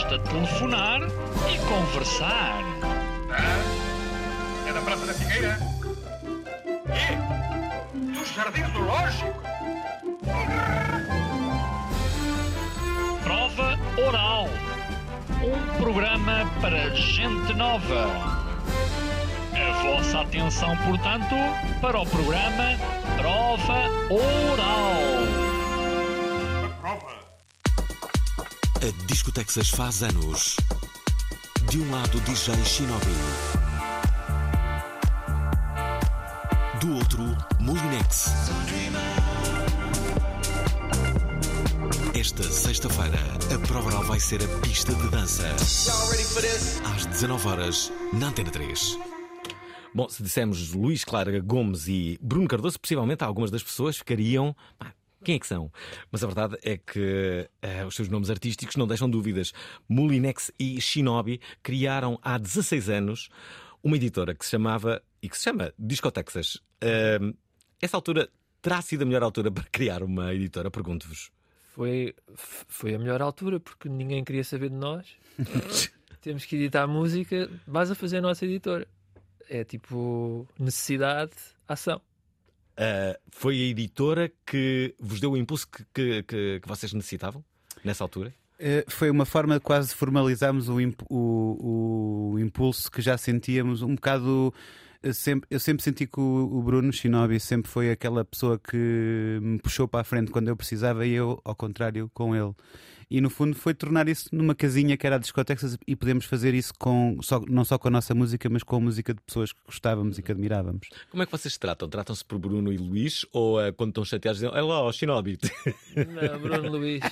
Basta telefonar e conversar. Ah, é da Praça da Figueira? E? Jardins do Lógico? Prova Oral. Um programa para gente nova. A vossa atenção, portanto, para o programa Prova Oral. A Discotexas faz anos. De um lado, DJ Shinobi. Do outro, Molinex. Esta sexta-feira, a prova vai ser a pista de dança. Às 19 horas na Antena 3. Bom, se dissemos Luís Clara Gomes e Bruno Cardoso, possivelmente algumas das pessoas ficariam. "Pá, quem é que são? Mas a verdade é que eh, os seus nomes artísticos não deixam dúvidas. Molinex e Shinobi criaram há 16 anos uma editora que se chamava e que se chama Discotexas. Ahm, essa altura terá sido a melhor altura para criar uma editora? Pergunto-vos. Foi, foi a melhor altura porque ninguém queria saber de nós. Temos que editar música, vais a fazer a nossa editora. É tipo necessidade, ação. Ah, foi a editora que vos deu o impulso que, que, que- que vocês necessitavam nessa altura? Eh, Foi uma forma de quase formalizarmos o, imp- o- o impulso que já sentíamos um bocado. eh, Sempre, eu sempre senti que o Bruno Shinobi sempre foi aquela pessoa que me puxou para a frente quando eu precisava e eu, ao contrário, com ele. E no fundo foi tornar isso numa casinha que era a discotecas e podemos fazer isso com, só, não só com a nossa música, mas com a música de pessoas que gostávamos e que admirávamos. Como é que vocês se tratam? Tratam-se por Bruno e Luís? Ou ah, quando estão chateados dizem, olha lá, o Shinobi? Não, Bruno Luís,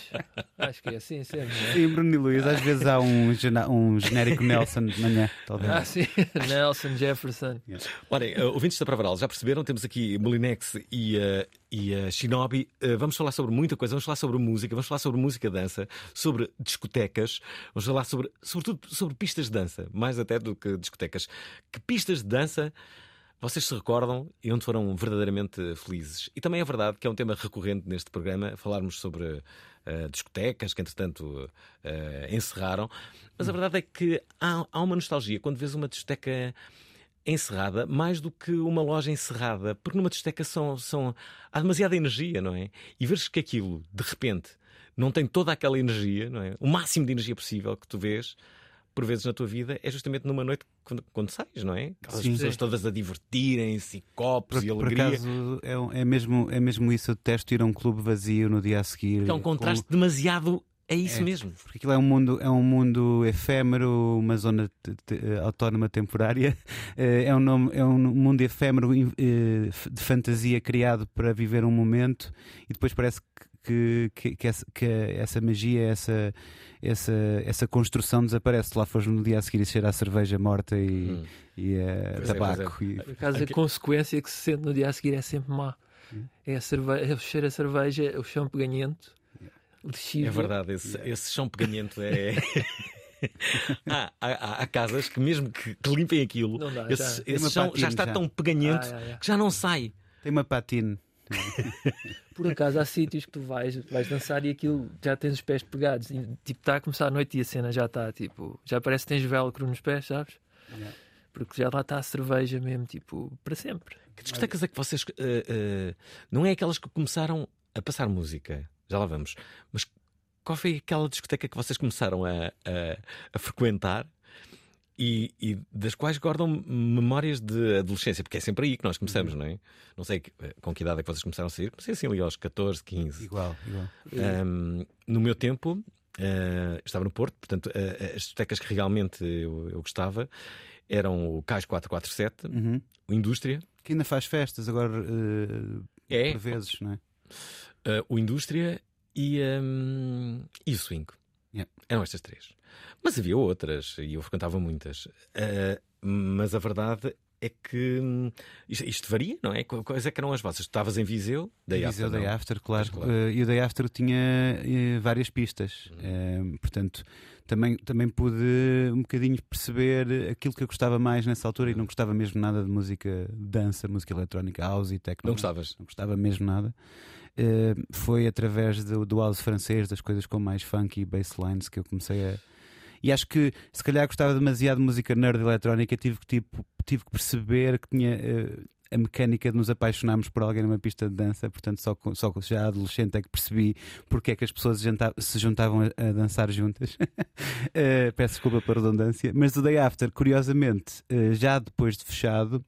acho que é assim sempre. é? E Bruno e Luís, às vezes há um, um genérico Nelson de manhã, talvez. Ah, sim, Nelson Jefferson. Olhem, ah, ouvintes da Pravaral, já perceberam? Temos aqui Molinex e, ah, e ah, Shinobi. Ah, vamos falar sobre muita coisa. Vamos falar sobre música, vamos falar sobre música dança, sobre discotecas, vamos falar sobre, sobretudo sobre pistas de dança, mais até do que discotecas. Que pistas de dança vocês se recordam e onde foram verdadeiramente felizes? E também é verdade que é um tema recorrente neste programa, falarmos sobre ah, discotecas que, entretanto, ah, encerraram. Mas a verdade é que há, há uma nostalgia quando vês uma discoteca encerrada mais do que uma loja encerrada, porque numa discoteca são, são, há demasiada energia, não é? E veres que aquilo, de repente, não tem toda aquela energia, não é? O máximo de energia possível que tu vês, por vezes na tua vida, é justamente numa noite quando, quando sais, não é? Aquelas Sim. pessoas todas a divertirem-se, e copos Por, e por alegria. acaso é, é mesmo, é mesmo isso. Eu detesto ir a um clube vazio no dia a seguir. É um com- contraste demasiado. É isso É. mesmo. Porque aquilo é um mundo, é um mundo efêmero, uma zona te- te- eh, autónoma temporária. Eh, É um, nome, é um mundo efêmero eh, de fantasia criado para viver um momento e depois parece que, que, que, essa, que essa magia, essa, essa, essa construção desaparece. Se lá fores no dia a seguir e cheira a cerveja morta e, Hum. e a Pois é, tabaco. pois e- Por acaso, Aqui- a consequência que se sente no dia a seguir é sempre má. É, a cerve... é o cheiro a cerveja, o chão peganhento, lexívio. É verdade, esse, esse chão peganhento é. há, há- há casas que, mesmo que, que limpem aquilo, Não dá, esse, já. Esse chão patina já está já. tão peganhento Ah, que já não sai. Tem uma patine. Por acaso há sítios que tu vais, vais dançar e aquilo já tens os pés pegados. E, tipo, está a começar a noite e a cena já está, tipo, já parece que tens velcro nos pés, sabes? Porque já lá está a cerveja mesmo, tipo, para sempre. Que discotecas é que vocês. eh, eh, não é aquelas que começaram a passar música, já lá vamos, mas qual foi aquela discoteca que vocês começaram a, a- a frequentar? E, e das quais guardam memórias de adolescência, porque é sempre aí que nós começamos, não é? Não sei que- com que idade é que vocês começaram a sair, comecei assim ali aos 14, 15. Igual, igual. Um, no meu tempo, uh, estava no Porto, portanto, uh, as discotecas que realmente eu, eu gostava eram o Cais 447, Uhum. o Indústria, Que ainda faz festas agora eh, É. por vezes, não é? Uh, o Indústria e, um, e o Swing. Yeah. Eram estas três. Mas havia outras e eu frequentava muitas. Uh, mas a verdade é que hum, isto, isto, varia, não é? Quais é que eram as vossas? Estavas em Viseu? Day Viseu, After, Day After, claro. claro. Uh, e o Day After tinha uh, várias pistas. Uhum. Uh, portanto, também, também pude um bocadinho perceber aquilo que eu gostava mais nessa altura e não gostava mesmo nada de música dança, música eletrónica, house e techno. Não gostavas? Não gostava mesmo nada. foi através do, do house francês, das coisas com mais funk e basslines que eu comecei a e acho que se calhar gostava demasiado de música nerd eletrónica, tive que, tipo, tive que perceber que tinha. Uh, a mecânica de nos apaixonarmos por alguém numa pista de dança, portanto, só, só já adolescente é que percebi porque é que as pessoas se juntavam a, a dançar juntas. uh, peço desculpa pela redundância, mas o Day After, curiosamente, uh, já depois de fechado,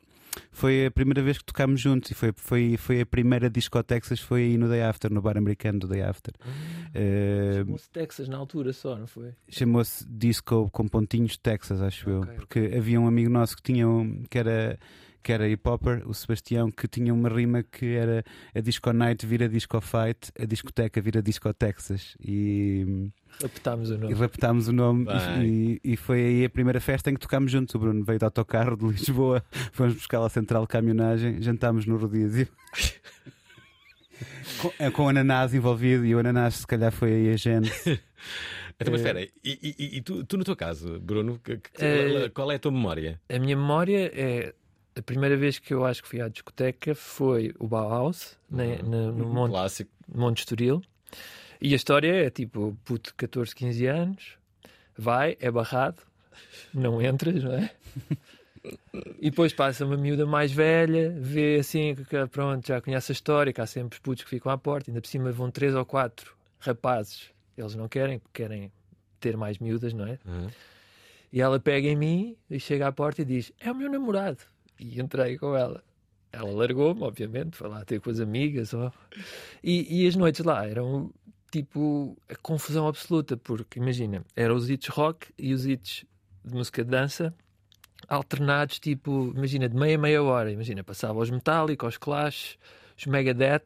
foi a primeira vez que tocámos juntos e foi, foi, foi a primeira disco Texas, foi aí no Day After, no bar americano do Day After. Uh, Chamou-se Texas na altura só, não foi? Chamou-se Disco com pontinhos Texas, acho okay, eu, porque okay. havia um amigo nosso que tinha um, que era que era hip hopper, o Sebastião, que tinha uma rima que era a Disco Night vira Disco Fight, a discoteca vira Disco Texas. E Repetámos o nome. E repetámos o nome e, e, foi aí a primeira festa em que tocámos juntos. O Bruno veio de autocarro de Lisboa, fomos buscar a central de caminhonagem, jantámos no rodízio. com, é, com o ananás envolvido e o ananás se calhar foi aí a gente. Então, mas espera, e, e, e tu, tu, no teu caso, Bruno, que, que, é, qual é a tua memória? A minha memória é a primeira vez que eu acho que fui à discoteca foi o Bauhaus, uhum. no, no, Monte, Clássico. Monte Estoril. E a história é tipo, puto de 14, 15 anos, vai, é barrado, não entras, não é? E depois passa uma miúda mais velha, vê assim, que pronto, já conhece a história, que há sempre os putos que ficam à porta, ainda por cima vão três ou quatro rapazes, eles não querem, porque querem ter mais miúdas, não é? Uhum. E ela pega em mim e chega à porta e diz: É o meu namorado. E entrei com ela. Ela largou-me, obviamente, foi lá ter com as amigas. Ó. E, e as noites lá eram tipo a confusão absoluta, porque imagina, eram os hits rock e os hits de música de dança alternados, tipo, imagina, de meia meia hora. Imagina, passava os Metallica, os Clash, os Megadeth,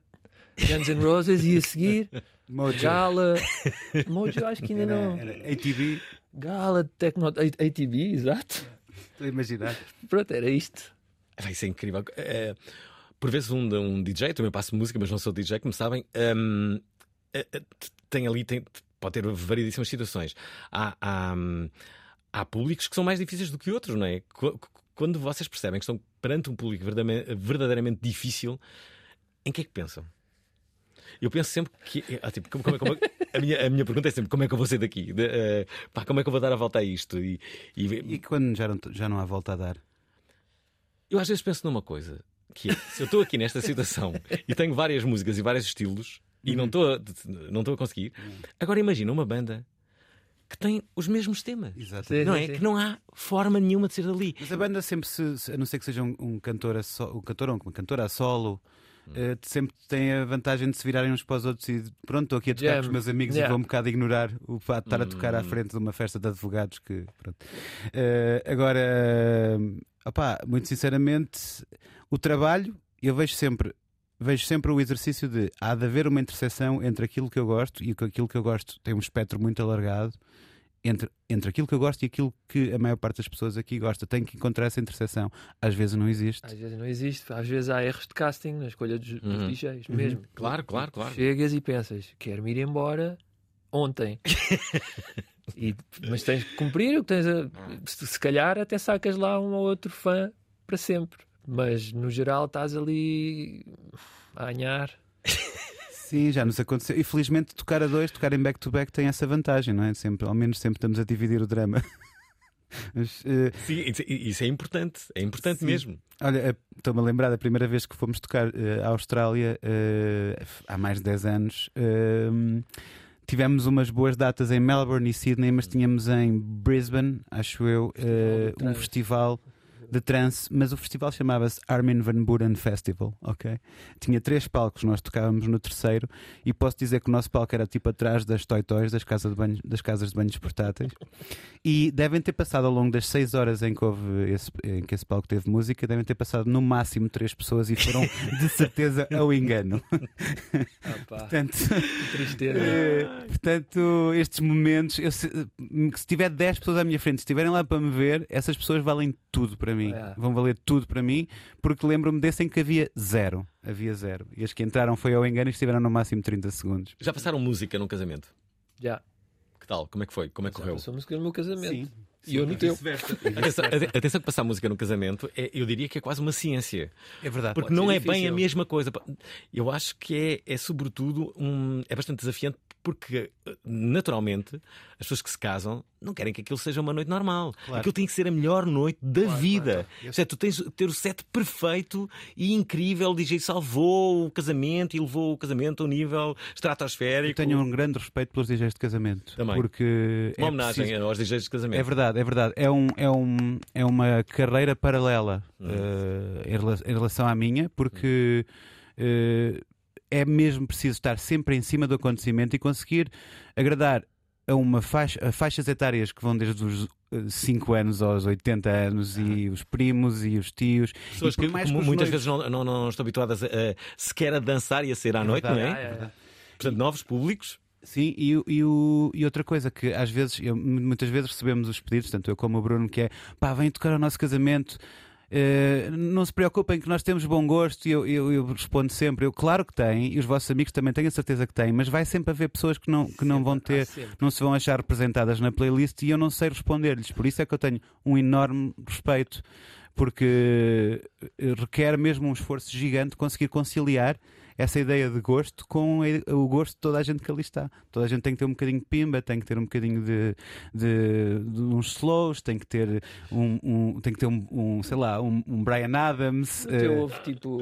Guns N' Roses e a seguir Mojo. Gala, Mojo acho que ainda não. Era, era ATV. Gala, Tecno, ATV, exato. Estou a imaginar. Pronto, era isto. Vai ser incrível. É, por vezes um, um DJ, também passo música, mas não sou DJ, como sabem, um, eh, eh, tem ali, tem, pode ter variedíssimas situações. Há, há, há públicos que são mais difíceis do que outros, não é? Quando vocês percebem que estão perante um público verdadeiramente difícil, em que é que pensam? Eu penso sempre que. Ah, tipo, como, como, como, a, minha, a minha pergunta é sempre como é que eu vou sair daqui? De, uh, pá, como é que eu vou dar a volta a isto? E, e... e quando já não, já não há volta a dar? Eu às vezes penso numa coisa, que é, se eu estou aqui nesta situação e tenho várias músicas e vários estilos, e não uhum. estou a, não estou a conseguir. Agora imagina uma banda que tem os mesmos temas. Exatamente. Não é? Sim. Que não há forma nenhuma de ser dali. Mas a banda sempre se, a não ser que seja um, um cantor a so, um cantor ou uma cantora a solo. Uh, sempre tem a vantagem de se virarem uns para os outros e pronto, estou aqui a tocar Jam. com os meus amigos yeah. e vou um bocado ignorar o fato de estar a tocar à hum. frente de uma festa de advogados que pronto. Uh, agora, uh, opá, muito sinceramente, o trabalho eu vejo sempre vejo sempre o exercício de há de haver uma interseção entre aquilo que eu gosto e aquilo que eu gosto tem um espectro muito alargado entre, entre aquilo que eu gosto e aquilo que a maior parte das pessoas aqui gosta. Tenho que encontrar essa interseção. Às vezes não existe. Às vezes não existe. Às vezes há erros de casting na escolha dos, uhum. dos DJs, uhum. mesmo. Claro, claro, claro. Chegas e pensas, quero-me ir embora ontem. e, mas tens que cumprir o que tens a, se, se calhar até sacas lá um ou outro fã para sempre. Mas no geral estás ali a anhar. Sim, já nos aconteceu. E felizmente tocar a dois, tocar em back-to-back tem essa vantagem, não é? Sempre, ao menos sempre estamos a dividir o drama. Mas, uh... Sim, isso é importante, é importante Sim. mesmo. Olha, eh, estou-me a lembrar da primeira vez que fomos tocar uh, à Austrália uh, há mais de 10 anos. Tivemos umas boas datas em Melbourne e Sydney, mas tínhamos em Brisbane, acho eu, um festival de trance, mas o festival chamava-se Armin van Buren Festival, ok? Tinha três palcos, nós tocávamos no terceiro e posso dizer que o nosso palco era tipo atrás das toy-toys, das, casas de banho, das casas de banhos portáteis e devem ter passado ao longo das seis horas em que, houve esse, em que esse palco teve música, devem ter passado no máximo três pessoas e foram de certeza ao engano. Ah, Portanto, tristeza. eh, portanto, estes momentos, eu se, se tiver 10 pessoas à minha frente, se estiverem lá para me ver, essas pessoas valem tudo para mim. É. Vão valer tudo para mim, porque lembro-me desse em que havia zero. Havia zero. E as que entraram foi ao engano e estiveram no máximo 30 segundos. Já passaram música num casamento? Já. Que tal? Como é que foi? Como é que Já correu? passou música no meu casamento. Sim. E eu no teu. Atenção, ate- atenção que passar música num casamento é, eu diria que é quase uma ciência. É verdade. Porque não é bem a difícil. mesma coisa. Eu acho que é, é sobretudo um, é bastante desafiante porque eh, naturalmente as pessoas que se casam não querem que aquilo seja uma noite normal. Claro. Aquilo tem que ser a melhor noite da vida. claro. Seja, tu tens de ter o set perfeito e incrível. O DJ salvou o casamento e levou o casamento a um nível estratosférico. Eu tenho um grande respeito pelos DJs de casamento. Também. Porque Uma é homenagem preciso- aos DJs de casamento. É verdade, é verdade. É, um, é, um, é uma carreira paralela Hum. eh, em, rela- em relação à minha, porque eh, é mesmo preciso estar sempre em cima do acontecimento e conseguir agradar a uma faixa, a faixas etárias que vão desde os 5 anos aos 80 anos e os primos e os tios. Pessoas e que, mais os muitas vezes não, não, não estão habituadas a, sequer a dançar e a sair à noite, não verdade, é? Ah, é, é. Portanto, novos públicos. Sim, e, e, o- e outra coisa que às vezes, eu- muitas vezes recebemos os pedidos, tanto eu como o Bruno, que é pá, vem tocar ao nosso casamento. Eh, não se preocupem que nós temos bom gosto e eu, eu- eu respondo sempre, eu claro que têm, e os vossos amigos também tenho a certeza que têm, mas vai sempre haver pessoas que não, que não vão ter, não se vão achar representadas na playlist e eu não sei responder-lhes. Por isso é que eu tenho um enorme respeito, porque eh, requer mesmo um esforço gigante conseguir conciliar essa ideia de gosto com o gosto de toda a gente que ali está. Toda a gente tem que ter um bocadinho de pimba, tem que ter um bocadinho de, de, de uns slows, tem que ter um, um- tem que ter um, um, sei lá, um, um Brian Adams. Teu eh, houve tipo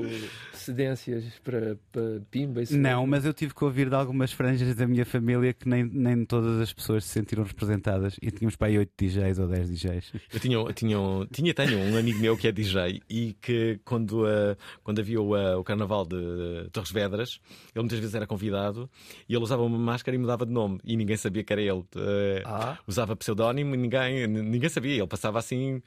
cedências para, para Pimba e não, mas eu tive que ouvir de algumas franjas da minha família que nem, nem todas as pessoas se sentiram representadas e tínhamos para aí 8 DJs ou 10 DJs. Eu tinha, eu tinha, um- tinha tenho um amigo meu que é DJ e que quando, ah, quando havia o, ah, o carnaval de Torres Vedras, ele muitas vezes era convidado e ele usava uma máscara e mudava de nome e ninguém sabia que era ele. Ah, Ah, Usava pseudónimo e ninguém, ninguém sabia. Ele passava assim.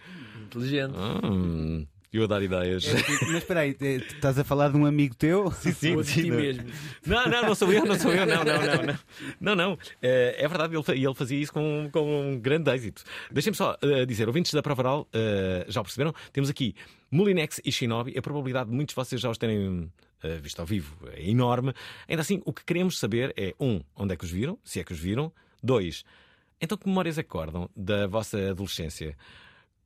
inteligente. Hum, eu a dar ideias. Mas espera aí, estás a falar de um amigo teu? Sim, sim, Ou de sim, ti mesmo. Não, não, não sou eu, não sou eu, não, não, não, não. Não, não. Eh, é verdade, ele, ele fazia isso com, com um grande êxito. Deixem-me só eh, dizer, ouvintes da Prova Oral, eh, já o perceberam? Temos aqui Molinex e Shinobi. A probabilidade de muitos de vocês já os terem visto ao vivo é enorme. Ainda assim, o que queremos saber é, um, onde é que os viram, se é que os viram. Dois, então que memórias acordam da vossa adolescência?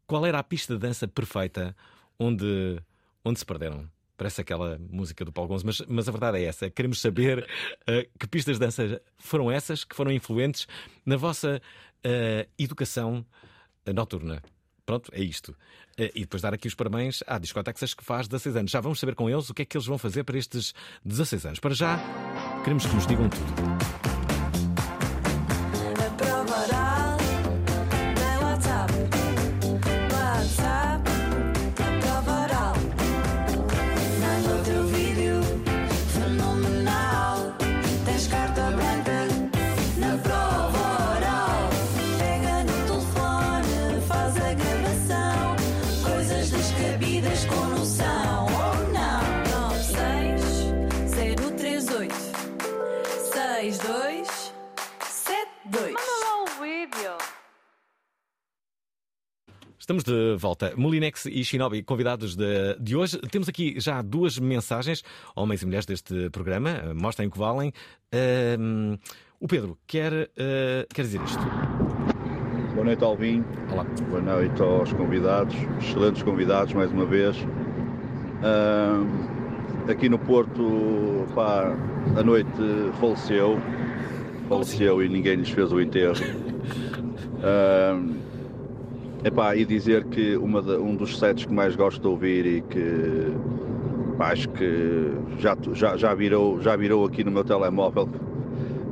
Qual era a pista de dança perfeita onde, onde se perderam? Parece aquela música do Paulo Gonzo, mas, mas a verdade é essa. Queremos saber eh, que pistas de dança foram essas que foram influentes na vossa eh, educação eh, noturna. Pronto, é isto. Eh, e depois dar aqui os parabéns à Discotexas que faz 16 anos. Já vamos saber com eles o que é que eles vão fazer para estes 16 anos. Para já, queremos que nos digam tudo. Estamos de volta. Molinex e Shinobi, convidados de, de hoje. Temos aqui já duas mensagens, homens e mulheres deste programa. Mostrem o que valem. Ahm, o Pedro quer, eh, quer dizer isto. Boa noite, Alvin. Olá. Boa noite aos convidados, excelentes convidados mais uma vez. Ahm, aqui no Porto, pá, a noite faleceu, faleceu e ninguém lhes fez o enterro. Epá, e dizer que uma da- um dos sets que mais gosto de ouvir e que pá, acho que já, já, já, virou, já virou aqui no meu telemóvel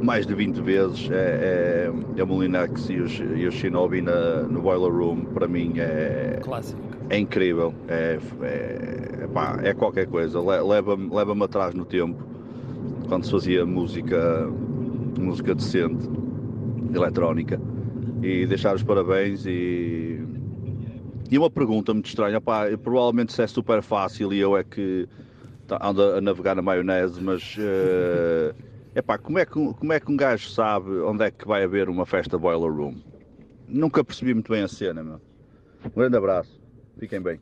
mais de 20 vezes é, é, é o Molinex e os, e o Shinobi na, no Boiler Room. Para mim é, Clássico. é incrível, é, é, epá, é qualquer coisa, Le- leva-me leva atrás no tempo, quando se fazia música, música decente, eletrónica, e deixar os parabéns e, e uma pergunta muito estranha, epá, provavelmente isso é super fácil e eu é que tá- ando a navegar na maionese, mas eh, epá, como, é que, como é que um gajo sabe onde é que vai haver uma festa Boiler Room? Nunca percebi muito bem a cena, meu. Um grande abraço, fiquem bem.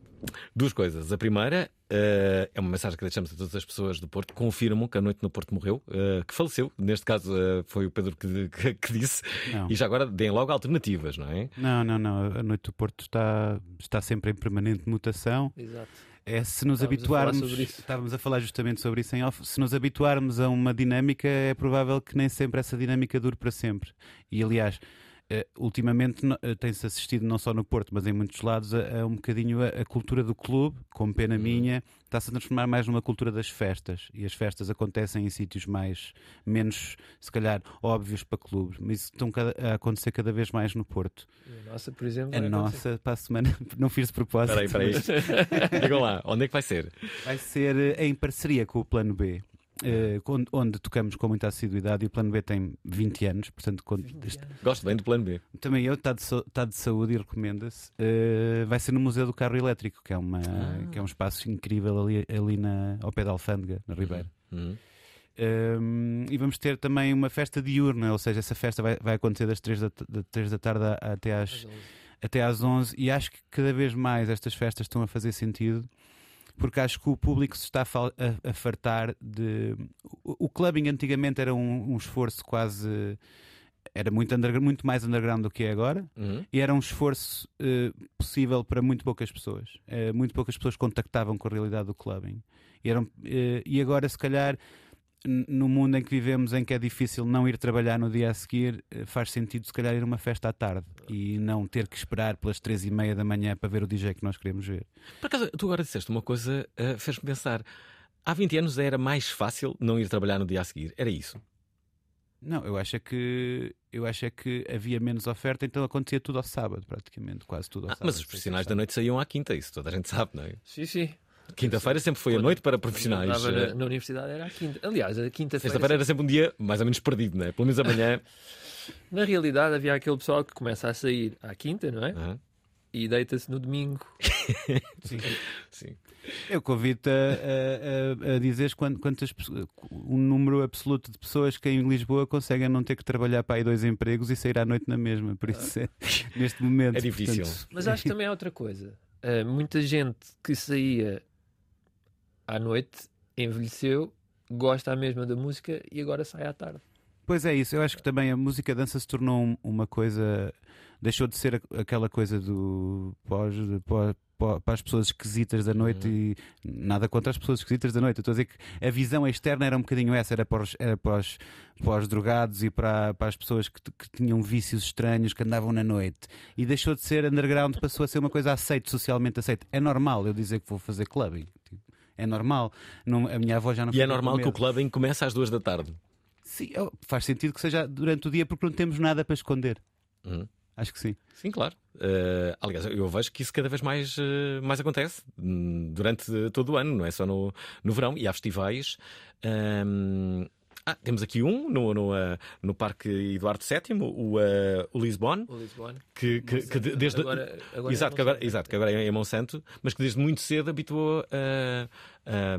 Duas coisas. A primeira eh, é uma mensagem que deixamos a todas as pessoas do Porto. Confirmam que a noite no Porto morreu, eh, que faleceu. Neste caso eh, foi o Pedro que, que- que disse. Não. E já agora deem logo alternativas, não é? Não, não, não. A Noite do Porto está, está sempre em permanente mutação. Exato. É se nos Estávamos a falar habituarmos, estávamos a falar justamente sobre isso em off, se nos habituarmos a uma dinâmica, é provável que nem sempre essa dinâmica dure para sempre. E aliás, ultimamente no- eh, tem-se assistido não só no Porto, mas em muitos lados a, a um bocadinho a, a cultura do clube, com pena minha, está-se a transformar mais numa cultura das festas. E as festas acontecem em sítios mais, menos, se calhar, óbvios para clubes, mas isso estão cada- a acontecer cada vez mais no Porto. E a nossa, por exemplo, A vai acontecer. nossa, para a semana, não fiz de propósito. Espera aí, espera aí. Digam lá, onde é que vai ser? Vai ser eh, em parceria com o Plano B. eh, onde, onde tocamos com muita assiduidade e o Plano B tem 20 anos, portanto, com- Gosto bem do plano B. também eu, está de, está de saúde e recomenda-se. Eh, vai ser no Museu do Carro Elétrico, que é, uma, que é um espaço incrível ali, ali na, ao pé da Alfândega, na Ribeira. Uhum. Um, e vamos ter também uma festa diurna, ou seja, essa festa vai, vai acontecer das 3 da, da, 3 da tarde até às, até às 11 e acho que cada vez mais estas festas estão a fazer sentido porque acho que o público se está a, fartar de. O, clubbing antigamente era um, um esforço quase. Era muito, undergr- muito mais underground do que é agora Uhum. e era um esforço eh, possível para muito poucas pessoas. Eh, muito poucas pessoas contactavam com a realidade do clubbing. E, eram, eh, e agora, se calhar, no mundo em que vivemos, em que é difícil não ir trabalhar no dia a seguir, eh, faz sentido, se calhar, ir a uma festa à tarde e não ter que esperar pelas três e meia da manhã para ver o DJ que nós queremos ver. Por acaso, tu agora disseste uma coisa, eh, fez-me pensar. Há 20 anos era mais fácil não ir trabalhar no dia a seguir. Era isso. Não, eu acho é que eu acho é que havia menos oferta, então acontecia tudo ao sábado, praticamente, quase tudo ao Ah, sábado. mas os profissionais da noite saíam à quinta, isso toda a gente sabe, não é? Sim, sim. Quinta-feira sempre foi a noite para profissionais. Na, na universidade era a quinta. Aliás, a quinta-feira. Sexta-feira era sempre um dia mais ou menos perdido, não é? Pelo menos amanhã. Na realidade, havia aquele pessoal que começa a sair à quinta, não é? Aham. E deita-se no domingo. Sim. Eu convido-te a, a, a, dizeres quant- quantas pessoas- um número absoluto de pessoas que em Lisboa conseguem não ter que trabalhar para aí dois empregos e sair à noite na mesma. Por isso, é, neste momento. É difícil. portanto, Mas acho que também há outra coisa. Uh, muita gente que saía à noite envelheceu, gosta a mesma da música e agora sai à tarde. Pois é isso, eu acho que também a música dança se tornou um- uma coisa. Deixou de ser aquela coisa do pós, pós- pó- para as pessoas esquisitas da noite e nada contra as pessoas esquisitas da noite. Eu estou a dizer que a visão externa era um bocadinho essa, era para os, era para os, para os drogados e para, para as pessoas que, que tinham vícios estranhos que andavam na noite. E deixou de ser underground, passou a ser uma coisa aceite, socialmente aceite. É normal eu dizer que vou fazer clubbing. É normal. Não, a minha avó já não E é normal que o clubbing comece às duas da tarde. Sim, faz sentido que seja durante o dia porque não temos nada para esconder. Uhum. Acho que sim. Sim, claro. Eh, aliás, eu vejo que isso cada vez mais, eh, mais acontece hum, durante todo o ano, não é só no, no verão. E há festivais. hum, ah, temos aqui um no, no, eh, no Parque Eduardo VII, o, eh, o Lisbon, O Lisboa. que, que, que de- desde. Agora- agora é exato, que agora, exato, que agora é em Monsanto, mas que desde muito cedo habituou a- a-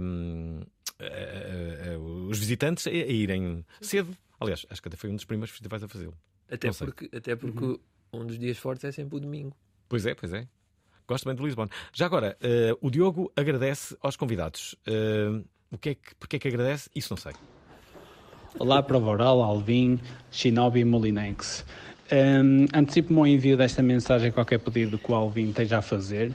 os visitantes a, irem cedo. Aliás, acho que até foi um dos primeiros festivais a fazê-lo. Até porque, até porque um dos dias fortes é sempre o domingo. Pois é, pois é. Gosto bem de Lisbon. Já agora, eh, o Diogo agradece aos convidados. Eh, o que é que, porque é que agradece? Isso não sei. Olá, Prova Oral, Alvin, Shinobi e Molinex. Um, Antecipo-me o envio desta mensagem a qualquer pedido que o Alvin esteja a fazer,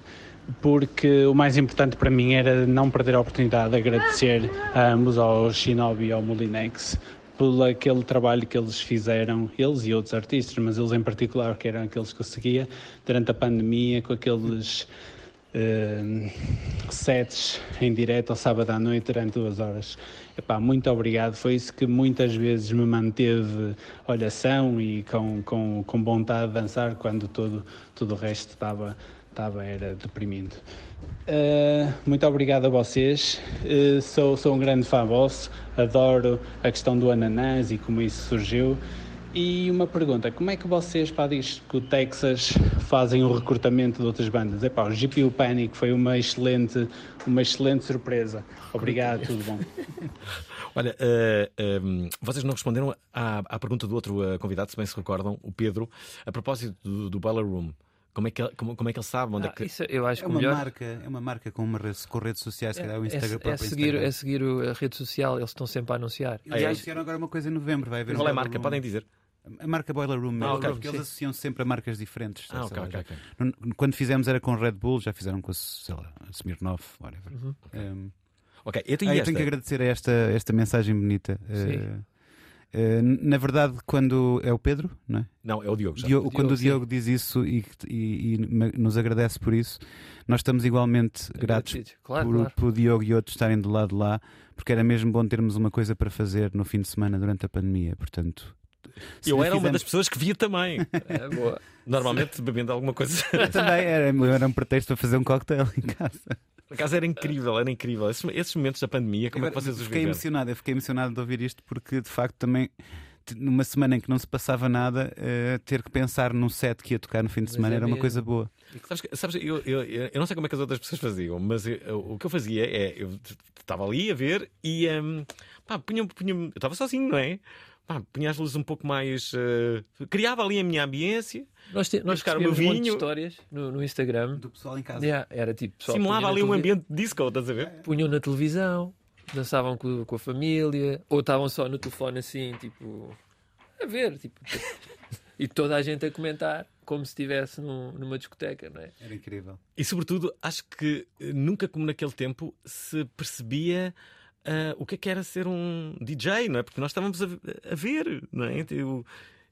porque o mais importante para mim era não perder a oportunidade de agradecer a ambos, ao Shinobi e ao Molinex, pelo aquele trabalho que eles fizeram, eles e outros artistas, mas eles em particular, que eram aqueles que eu seguia, durante a pandemia, com aqueles eh, sets em direto ao sábado à noite durante duas horas. Epá, muito obrigado, foi isso que muitas vezes me manteve olhação e com, com, com vontade de dançar quando todo, todo o resto estava, estava era deprimindo. Uh, muito obrigado a vocês. Uh, sou, sou um grande fã vosso, adoro a questão do ananás e como isso surgiu. E uma pergunta, como é que vocês para a Disco Texas fazem o recrutamento de outras bandas? Epá, o GPU Panic foi uma excelente, uma excelente surpresa. Obrigado, tudo bom. Olha, uh, um, vocês não responderam à, à pergunta do outro uh, convidado, se bem se recordam, o Pedro, a propósito do, do Boiler Room. Como é, que, como, como é que ele sabe onde Ah, é que. isso eu acho É que o uma melhor marca, é uma marca com, uma rede, com redes sociais, se calhar o é, Instagram, é, próprio seguir, Instagram. é seguir o- a rede social, eles estão sempre a anunciar. Eles anunciaram agora uma coisa em novembro, vai haver Qual um é a marca? Podem dizer. A marca Boiler Room mesmo, Ah, ok. porque eles Sim. associam sempre a marcas diferentes. Ah, sei ok, lá, ok, já. ok. Não- Quando fizemos era com Red Bull, já fizeram com a, sei lá, a Smirnoff, whatever. Uhum. Um, Ok, eu tenho ah, eu tenho que agradecer a esta, esta mensagem bonita. Sim. Uh, na verdade, quando é o Pedro, não é? Não, é o Diogo já. Diogo- Diogo, quando o sim. Diogo diz isso e, e- e nos agradece por isso, nós estamos igualmente gratos Agradecidos. Claro, por, claro. por o Diogo e outros estarem do lado lá, porque era mesmo bom termos uma coisa para fazer no fim de semana durante a pandemia. Portanto, Eu era uma fizemos- das pessoas que via também. É, boa. Normalmente bebendo alguma coisa. Também era, era um pretexto para fazer um cocktail em casa. Por acaso era incrível, era incrível. Esses, esses momentos da pandemia, como é que Agora, vocês os fiquei viveram? emocionado, eu fiquei emocionado de ouvir isto porque de facto também numa semana em que não se passava nada, eh, ter que pensar num set que ia tocar no fim de semana é era uma coisa boa. Sabes, sabes, eu, eu, eu não sei como é que as outras pessoas faziam, mas eu- eu- o que eu fazia é eu estava ali a ver e hum, pá, punha, punha, eu estava sozinho, não é? Pá, punha as luzes um pouco mais. eh, criava ali a minha ambiência, Nós, te, nós buscar o meu recebemos um monte de vinho. histórias no, no Instagram. Do pessoal em casa. Yeah, era tipo, pessoal simulava ali um ambiente de disco, estás a ver? Punham na televisão, dançavam com, com a família, ou estavam só no telefone assim, tipo, a ver, tipo, e toda a gente a comentar, como se estivesse num- numa discoteca, não é? Era incrível. E sobretudo, acho que eh, nunca como naquele tempo se percebia ah, o que é que era ser um DJ, não é? Porque nós estávamos a, a ver, não é? Eu-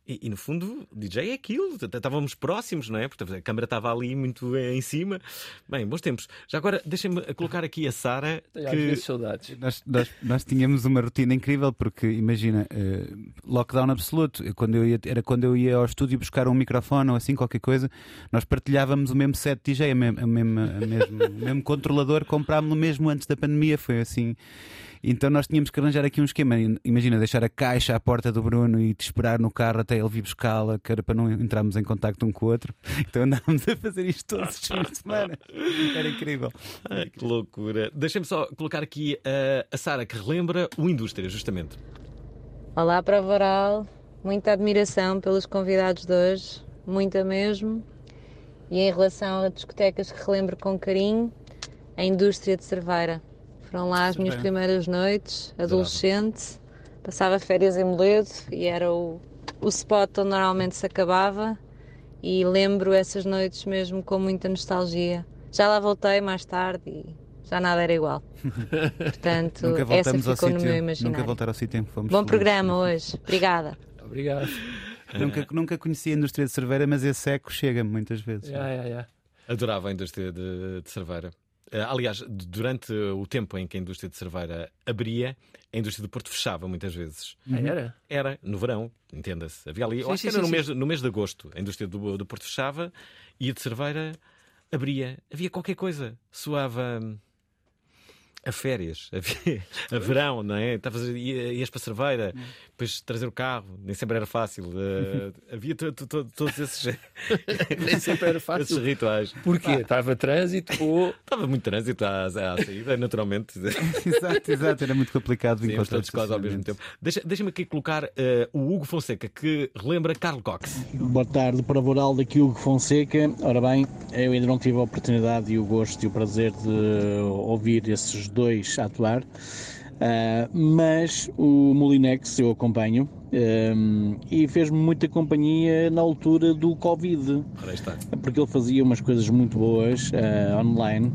e, e, no fundo, DJ é aquilo, estávamos próximos, não é? Porque a câmara estava ali muito em cima. Bem, bons tempos. Já agora, deixem-me colocar aqui a Sara. Que... saudades. Nós, nós, nós tínhamos uma rotina incrível porque, imagina, eh, lockdown absoluto. Eu, Quando eu ia, era quando eu ia ao estúdio buscar um microfone ou assim, qualquer coisa, nós partilhávamos o mesmo set DJ, a mesmo, a mesmo, o mesmo controlador, comprámos-lo mesmo antes da pandemia. Foi assim. Então nós tínhamos que arranjar aqui um esquema. Imagina, deixar a caixa à porta do Bruno e te esperar no carro até ele vir buscá-la, que era para não entrarmos em contacto um com o outro. Então andávamos a fazer isto todos os fins de semana. Era incrível. Ai, que loucura. Deixem-me só colocar aqui a Sara, que relembra o Indústria, justamente. Olá, Prova Oral. Muita admiração pelos convidados de hoje, muita mesmo. E em relação a discotecas que relembro com carinho, a indústria de Cerveira. Foram lá as minhas primeiras noites, adolescente. Passava férias em Moledo e era o, o spot onde normalmente se acabava. E lembro essas noites mesmo com muita nostalgia. Já lá voltei mais tarde e já nada era igual. Portanto, Nunca essa ficou no meu sítio. imaginário. Nunca voltar ao sítio em que fomos. Bom felizes. programa hoje. Obrigada. Obrigado. Nunca, nunca conheci a indústria de cerveira, mas esse eco chega-me muitas vezes. Yeah, yeah, yeah. Adorava a indústria de, de cerveira. Eh, aliás, durante o tempo em que a indústria de cerveira abria, a indústria do Porto fechava muitas vezes. Ah, era? Era, no verão, entenda-se. Havia ali, Sim, acho que sim, era no, sim, mês, no mês de agosto, a indústria do, do Porto fechava e a de cerveira abria. Havia qualquer coisa. Soava hum, a férias, havia, a verão, não é? Estavas, ias para a cerveira, depois trazer o carro, nem sempre era fácil. eh, havia to- to- to- todos esses, Nem sempre era fácil. esses rituais. Porquê? Estava trânsito ou. Estava muito trânsito à, à saída, naturalmente. exato, exato. Era muito complicado Sim, encontrar todos quase ao mesmo tempo. Deixa- Deixa-me aqui colocar eh, o Hugo Fonseca, que relembra Carl Cox. Boa tarde, para Voral daqui Hugo Fonseca. Ora bem, eu ainda não tive a oportunidade e o gosto e o prazer de ouvir esses dois atuar, Ah, mas o Molinex eu acompanho ah, e fez-me muita companhia na altura do Covid, porque ele fazia umas coisas muito boas ah, online.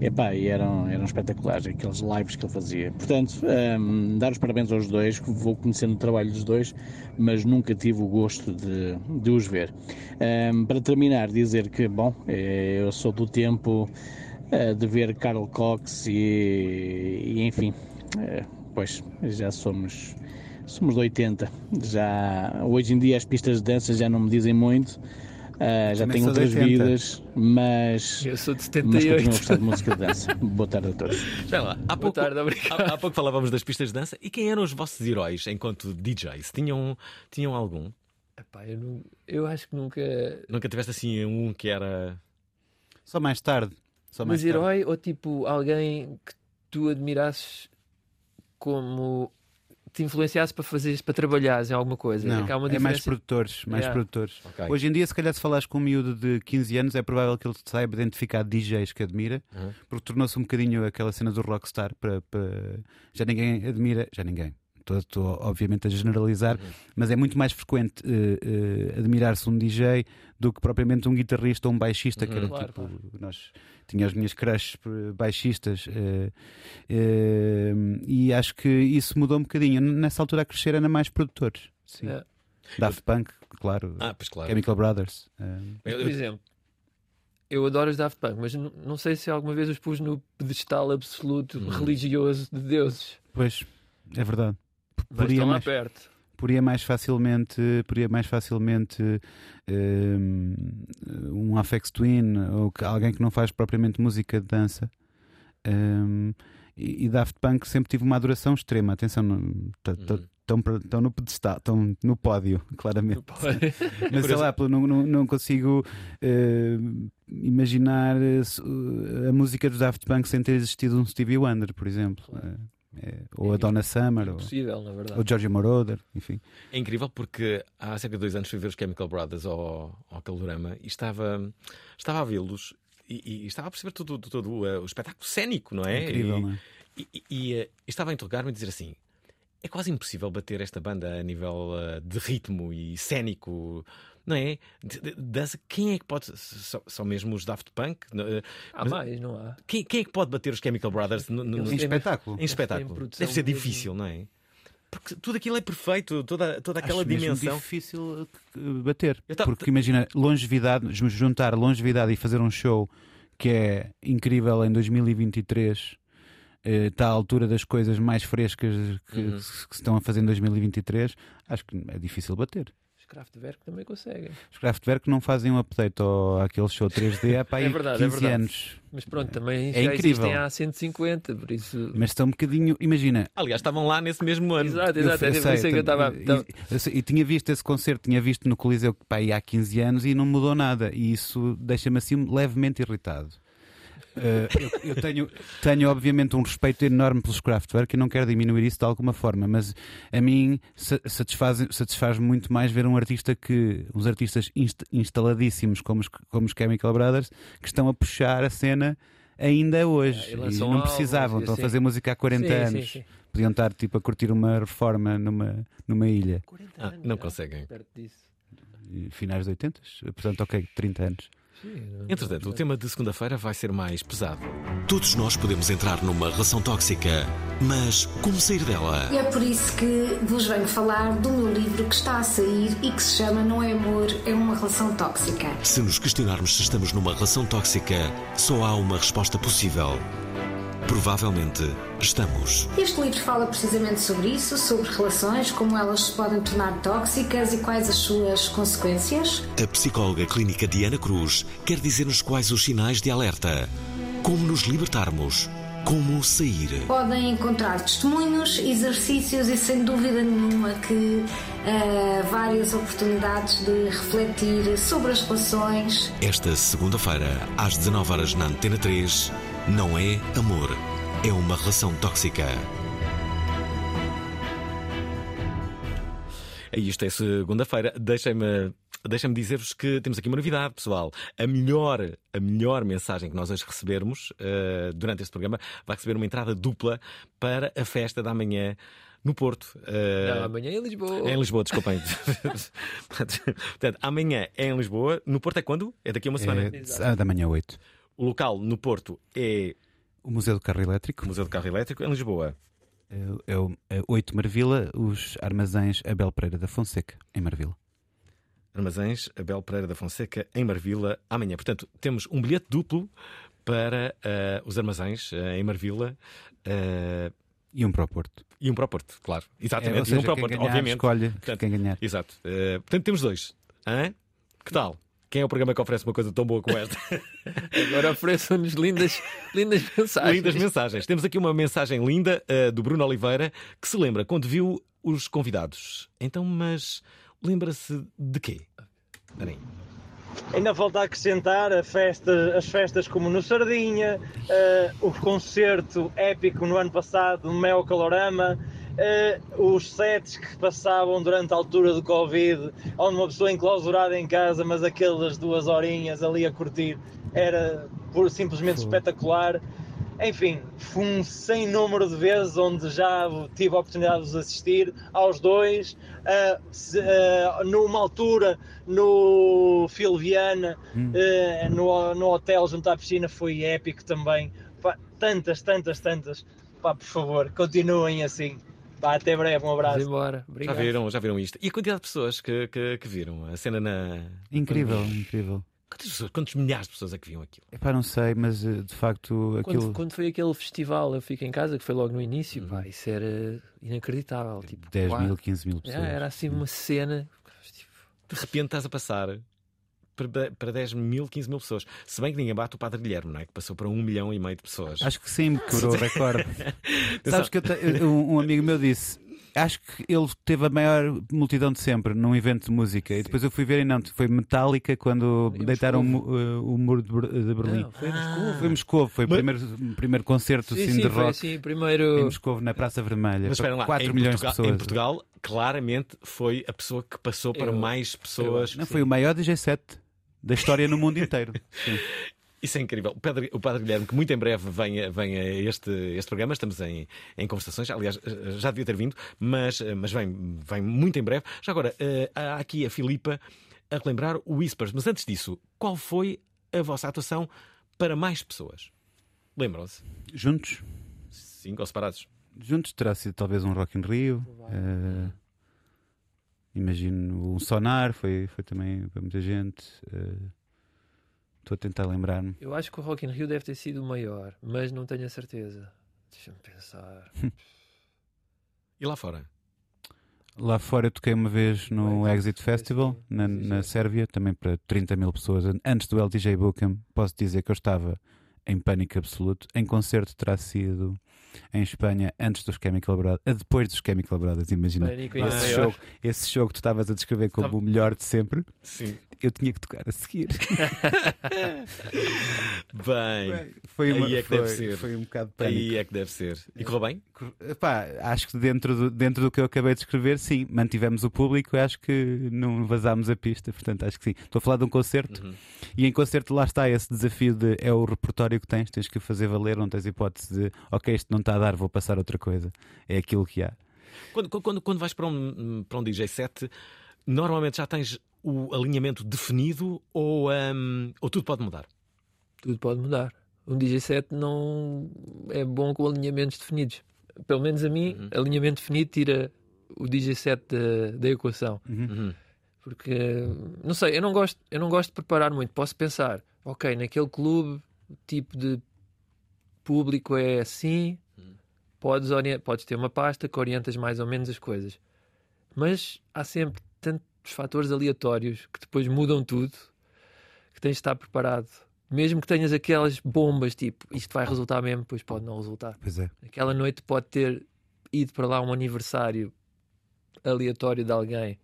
Epá, e eram, eram espetaculares aqueles lives que ele fazia. Portanto, hum, dar os parabéns aos dois, que vou conhecendo o trabalho dos dois, mas nunca tive o gosto de, de os ver. Hum, para terminar, dizer que, bom, eh, eu sou do tempo de ver Carl Cox e, e, enfim, eh, pois já somos, somos de 80. Já, hoje em dia as pistas de dança já não me dizem muito. Ah, já tenho outras 80. vidas, mas. Eu sou de Mas 78. continuo a gostar de música de dança. Boa tarde a todos. Espera lá, há pouco, tarde, obrigado. há, há pouco falávamos das pistas de dança e quem eram os vossos heróis enquanto DJs? Tinham, tinham algum? Epá, eu, não- eu acho que nunca. Nunca tiveste assim um que era. Só mais tarde. Só mais Mas tarde. herói ou tipo alguém que tu admirasses como te influenciasse para fazeres, para trabalhares em alguma coisa? Não, uma é mais produtores, mais Yeah. produtores. Ok. Hoje em dia, se calhar, se falares com um miúdo de 15 anos, é provável que ele saiba identificar DJs que admira, Uhum. porque tornou-se um bocadinho aquela cena do rockstar para, para- já ninguém admira, já ninguém. Estou, estou, obviamente a generalizar, Uhum. mas é muito mais frequente eh, eh, admirar-se um DJ do que propriamente um guitarrista ou um baixista, que Uhum. era Claro, tipo, claro. nós tinha as minhas crushes eh, baixistas eh, e acho que isso mudou um bocadinho. Nessa altura a crescer era mais produtores. Sim. É. Daft Punk, claro. Ah, pois claro. Chemical Brothers. Eu- Por exemplo, eu adoro os Daft Punk, mas não sei se alguma vez os pus no pedestal absoluto Hum. religioso de deuses. pois, é verdade. Poria mais, perto. poria mais facilmente, poria mais facilmente eh, um Afex Twin ou alguém que não faz propriamente música de dança. Eh, e, e Daft Punk sempre tive uma adoração extrema. Atenção, estão Uhum. no pedestal, estão no pódio, claramente. Pode- Mas sei lá, não, não, não consigo eh, imaginar a música dos Daft Punk sem ter existido um Stevie Wonder, por exemplo. Eh, ou a Donna Summer, ou, na verdade. ou Georgia Moroder, enfim. É incrível porque há cerca de dois anos fui ver os Chemical Brothers ao, ao Calorama e estava, estava a vê-los e, e estava a perceber todo, todo, todo, eh, o espetáculo cénico, não é? Incrível, e, não é? E, e- e, eh, estava a interrogar-me e dizer assim: é quase impossível bater esta banda a nível eh, de ritmo e cénico. Não é? Dança, quem é que pode. Só, só mesmo os Daft Punk? Eh, Há mas- mais, não há? Quem, quem é que pode bater os Chemical Brothers no, no- têm- espetáculo? Em espetáculo. Deve ser mesmo. difícil, não é? Porque tudo aquilo é perfeito, toda, toda aquela Acho mesmo dimensão. difícil eh, bater. Tava- Porque imagina, longevidade, juntar longevidade e fazer um show que é incrível em 2023. eh, Está à altura das coisas mais frescas que, Uhum. que se estão a fazer em 2023. Acho que é difícil bater. Os Kraftwerk também conseguem. Os Kraftwerk não fazem um update ao, àquele show 3D há para aí É verdade, é 15 verdade. anos. Mas pronto, também É já incrível. existem há 150, por isso. Mas estão um bocadinho. Imagina, Aliás, estavam lá nesse mesmo ano. Exato, exato. Eu- é eu sei, é que eu estava. e- e- sei, E tinha visto esse concerto, tinha visto no Coliseu pá, aí há 15 anos e não mudou nada. E isso deixa-me assim levemente irritado. Eh, eu eu tenho, tenho, obviamente, um respeito enorme pelos Kraftwerk e não quero diminuir isso de alguma forma, mas a mim sa- satisfaz, satisfaz muito mais ver um artista que. uns artistas inst- instaladíssimos como os, como os Chemical Brothers que estão a puxar a cena ainda hoje. É, e não precisavam, estão a fazer música há 40 Sim, sim, anos. sim. Podiam estar tipo, a curtir uma reforma numa, numa ilha. 40 Ah, anos não já, conseguem. Perto disso. Finais de 80, portanto, ok, 30 anos. Entretanto, o tema de segunda-feira vai ser mais pesado. Todos nós podemos entrar numa relação tóxica, mas como sair dela? E é por isso que vos venho falar do meu livro que está a sair e que se chama Não é Amor, é uma relação tóxica. Se nos questionarmos se estamos numa relação tóxica, só há uma resposta possível. Provavelmente estamos. Este livro fala precisamente sobre isso, sobre relações, como elas se podem tornar tóxicas e quais as suas consequências. A psicóloga clínica Diana Cruz quer dizer-nos quais os sinais de alerta. Como nos libertarmos. Como sair. Podem encontrar testemunhos, exercícios e, sem dúvida nenhuma, que eh, várias oportunidades de refletir sobre as relações. Esta segunda-feira, às 19 horas na Antena 3, não é amor, é uma relação tóxica. É isto, é segunda-feira. Deixem-me deixem dizer-vos que temos aqui uma novidade, pessoal. A melhor, a melhor mensagem que nós hoje recebermos eh, durante este programa vai receber uma entrada dupla para a festa da manhã no Porto. Eh, Não, amanhã é em Lisboa. É em Lisboa, desculpem. Portanto, amanhã é em Lisboa. No Porto é quando? É daqui a uma semana. É, ah, da manhã 8. O local no Porto é O Museu do Carro Elétrico. o Museu do Carro Elétrico. Em Lisboa. É, é o é 8 Marvila, os armazéns Abel Pereira da Fonseca, em Marvila. Armazéns Abel Pereira da Fonseca, em Marvila, amanhã. Portanto, temos um bilhete duplo para eh, os armazéns eh, em Marvila eh, E um para o Porto. e um para o Porto, claro. Exatamente, É, seja, e um para o Porto, ganhar, obviamente. escolhe Portanto, quem ganhar. Exato. Portanto, temos dois. Hã? Que tal? Quem é o programa que oferece uma coisa tão boa como esta? Agora ofereçam-nos lindas, lindas mensagens. Lindas mensagens. Temos aqui uma mensagem linda uh, do Bruno Oliveira que se lembra quando viu os convidados. Então, mas lembra-se de quê? Espera aí. Ainda falta acrescentar a festa- as festas como no Sardinha, eh, o concerto épico no ano passado no Mel Calorama, eh, os sets que passavam durante a altura do Covid, onde uma pessoa enclausurada em casa, mas aquelas duas horinhas ali a curtir, era por, simplesmente espetacular. Enfim, foi um sem número de vezes onde já tive a oportunidade de os assistir aos dois. ah, se- ah, numa altura no Filviana, ah, no, no hotel junto à piscina, foi épico também. Pá, tantas, tantas, tantas. Pá, por favor, continuem assim. Pá, até breve, um abraço. Vamos embora. Já Obrigado. viram, já viram isto? E a quantidade de pessoas que, que, que viram a cena na. Incrível, incrível. Quantas pessoas, quantos milhares de pessoas é que viam aquilo? Epá, não sei, mas eh, de facto aquilo. Quando, quando foi aquele festival Eu Fico em Casa, que foi logo no início, pá, isso era inacreditável. Tipo, 10 quase- mil, 15 mil É, pessoas. era assim uma cena. De repente estás a passar para, para 10 mil, 15 mil pessoas. Se bem que ninguém bate o Padre Guilherme, não é? Que passou para um milhão e meio de pessoas. Acho que sim, quebrou o recorde. Sabes que eu um, amigo meu disse. Acho que ele teve a maior multidão de sempre num evento de música. E depois eu fui ver e não, foi Metallica quando deitaram o, eh, o muro de, Ber- de Berlim. Não, foi em Moscou. Foi o Mas- primeiro, primeiro concerto Sim, assim, sim, de rock assim, primeiro- em Moscou, na Praça Vermelha. Mas esperem lá, 4 em, milhões Portugal, de pessoas. em Portugal, claramente foi a pessoa que passou para Eu- mais pessoas. Não, foi o maior DJ set da história no mundo inteiro. Sim. Isso é incrível. O Padre, o Padre Guilherme, que muito em breve vem, a- vem a este, este programa, estamos em, em conversações, aliás, já devia ter vindo, mas, mas vem, vem muito em breve. Já agora, eh, há aqui a Filipa a relembrar o Whispers, mas antes disso, qual foi a vossa atuação para mais pessoas? Lembram-se? Juntos? Sim, ou separados? Juntos terá sido talvez um Rock in Rio. eh, imagino um Sonar, foi, foi também para muita gente. eh, Estou a tentar lembrar-me. Eu acho que o Rock in Rio deve ter sido o maior, mas não tenho a certeza. Deixa-me pensar. E lá fora? Lá fora eu toquei uma vez no Exit Festival, na, na Sérvia, também para 30 mil pessoas. Antes do LTJ Bookham, posso dizer que eu estava em pânico absoluto. Em concerto terá sido em Espanha, antes dos Chemical Brothers, depois dos Chemical Brothers, imagina. Pânico Esse jogo, esse jogo que tu estavas a descrever como Tá- o melhor de sempre. Sim. Eu tinha que tocar a seguir. Bem, Foi uma- aí é que foi- deve ser. foi um bocado pânico. Aí é que deve ser. E correu bem? Epá, acho que dentro do, dentro do que eu acabei de escrever, sim, mantivemos o público, acho que não vazámos a pista, portanto acho que sim. Estou a falar de um concerto Uhum. e em concerto lá está esse desafio de é o repertório que tens, tens que fazer valer, não tens hipótese de ok, isto não está a dar, vou passar outra coisa. É aquilo que há. Quando, quando, quando vais para um, para um DJ set, normalmente já tens o alinhamento definido ou, hum, ou tudo pode mudar? Tudo pode mudar. Um DJ set não é bom com alinhamentos definidos. Pelo menos a mim, Uhum. alinhamento definido tira o DJ set da, da equação. Uhum. Porque, não sei, eu não, gosto, eu não gosto de preparar muito. Posso pensar, ok, naquele clube o tipo de público é assim, podes, orien- podes ter uma pasta que orientas mais ou menos as coisas. Mas há sempre tantos fatores aleatórios que depois mudam tudo que tens de estar preparado. Mesmo que tenhas aquelas bombas, tipo, isto vai resultar mesmo, depois pode não resultar. Pois é. Aquela noite pode ter ido para lá um aniversário aleatório de alguém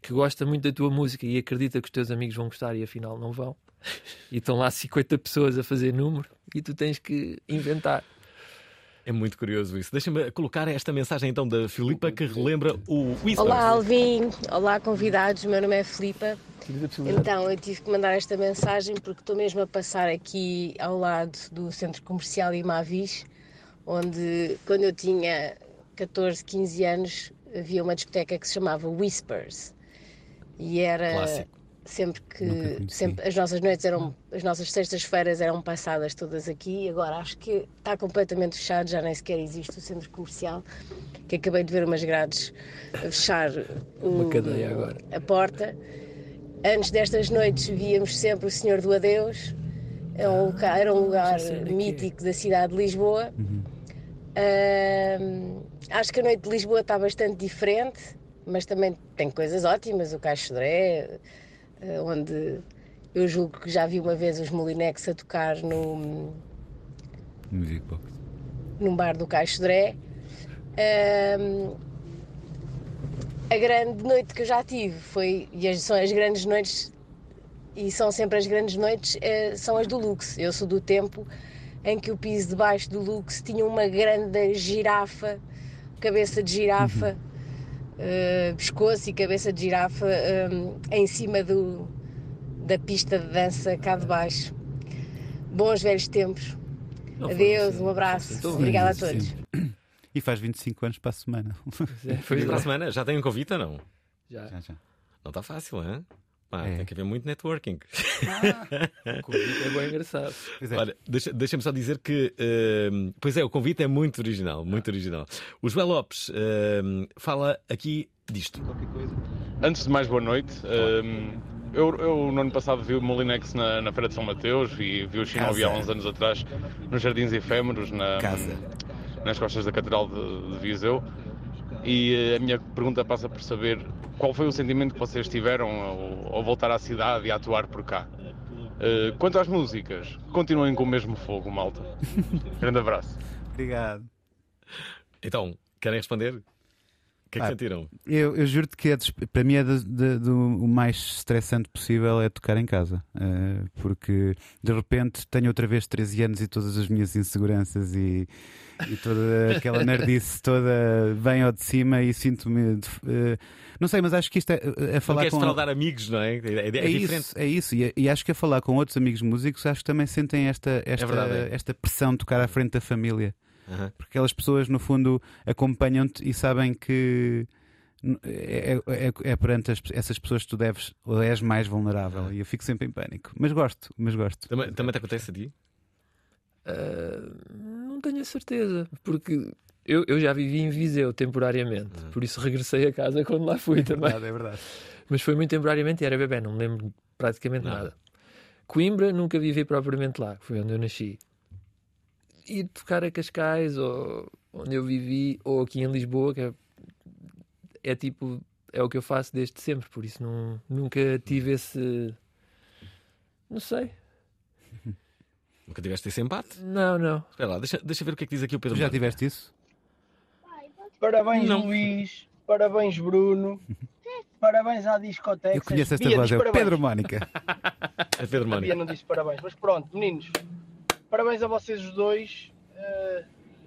que gosta muito da tua música e acredita que os teus amigos vão gostar e afinal não vão. E estão lá 50 pessoas a fazer número e tu tens que inventar. É muito curioso isso. Deixa-me colocar esta mensagem então da Filipa que relembra o Whispers. Olá Alvin, olá convidados, meu nome é Filipa. Então eu tive que mandar esta mensagem porque estou mesmo a passar aqui ao lado do Centro Comercial Imavis, onde quando eu tinha 14, 15 anos havia uma discoteca que se chamava Whispers e era Clássico. Sempre que sempre, as nossas noites eram as nossas sextas-feiras eram passadas todas aqui agora acho que está completamente fechado já nem sequer existe o centro comercial que acabei de ver umas grades fechar Uma cadeia agora. a porta. Antes destas noites víamos sempre o Senhor do Adeus é um loca- era um lugar mítico da cidade de Lisboa. Ahm, acho que a noite de Lisboa está bastante diferente, mas também tem coisas ótimas, o Caixo Dré, onde Eu julgo que já vi uma vez os Molinex a tocar no, Music Box. num bar do Caixo Dré. Ahm, a grande noite que eu já tive foi, e as- são as grandes noites, e são sempre as grandes noites, eh, são as do Lux. Eu sou do tempo em que o piso debaixo do Lux tinha uma grande girafa, cabeça de girafa, eh, pescoço e cabeça de girafa ahm, em cima do, da pista de dança cá de baixo. Bons velhos tempos. Não Adeus, assim. um abraço. Obrigada a todos. E faz 25 anos para a semana. Foi para a semana. Já tem um convite ou não? Já. Já, já. Não está fácil, hein? Pá, É. Tem que haver muito networking. O convite é bem engraçado. É. Olha, deixa- deixa-me só dizer que. ehm, pois é, o convite é muito original, muito original. O Joel Lopes ehm, fala aqui disto. Antes de mais, boa noite. Um, eu, eu, no ano passado, vi o Molinex na, na Feira de São Mateus e vi o Shinobi há uns anos atrás nos Jardins Efêmeros, na, Casa. nas costas da Catedral de, de Viseu. E eh, a minha pergunta passa por saber qual foi o sentimento que vocês tiveram ao, ao voltar à cidade e a atuar por cá. Eh, quanto às músicas, continuem com o mesmo fogo, malta. Grande abraço. Obrigado. Então, querem responder? O que é que Ah, sentiram? Eu, eu juro-te que é para mim é de- de- do, o mais estressante possível é tocar em casa. Eh, porque de repente tenho outra vez 13 anos e todas as minhas inseguranças e, e toda aquela nerdice toda vem ao de cima e sinto-me. eh, não sei, mas acho que isto é, é Não falar queres com. fraudar amigos, não é? É, é- é É diferente. isso, é isso. E, e acho que a falar com outros amigos músicos, acho que também sentem esta, esta, verdade, é. esta pressão de tocar à frente da família. Aham. Porque aquelas pessoas, no fundo, acompanham-te e sabem que n- é, é- é perante as- essas pessoas que tu deves ou és mais vulnerável. E eu fico sempre em pânico. Mas gosto, mas gosto. Também, também te acontece a ti? Ah, não tenho a certeza, porque eu, eu já vivi em Viseu temporariamente, por isso regressei a casa quando lá fui também. verdade, é verdade. Mas foi muito temporariamente e era bebê, não me lembro praticamente Nada. nada. Coimbra nunca vivi propriamente lá, que foi onde eu nasci. E tocar a Cascais, ou onde eu vivi, ou aqui em Lisboa, que é, é tipo, é o que eu faço desde sempre, por isso não, nunca tive esse. Não sei. Nunca tiveste esse empate? Não, não. Espera lá, deixa, deixa ver o que é que diz aqui o Pedro. Tu já tiveste isso? Parabéns, Não. Luís. Parabéns, Bruno. Parabéns à discoteca. Eu conheço esta Bia, voz, é o. Pedro Mónica. É Pedro A Mónica. Bia não disse parabéns, mas pronto, meninos. Parabéns a vocês os dois. Eh,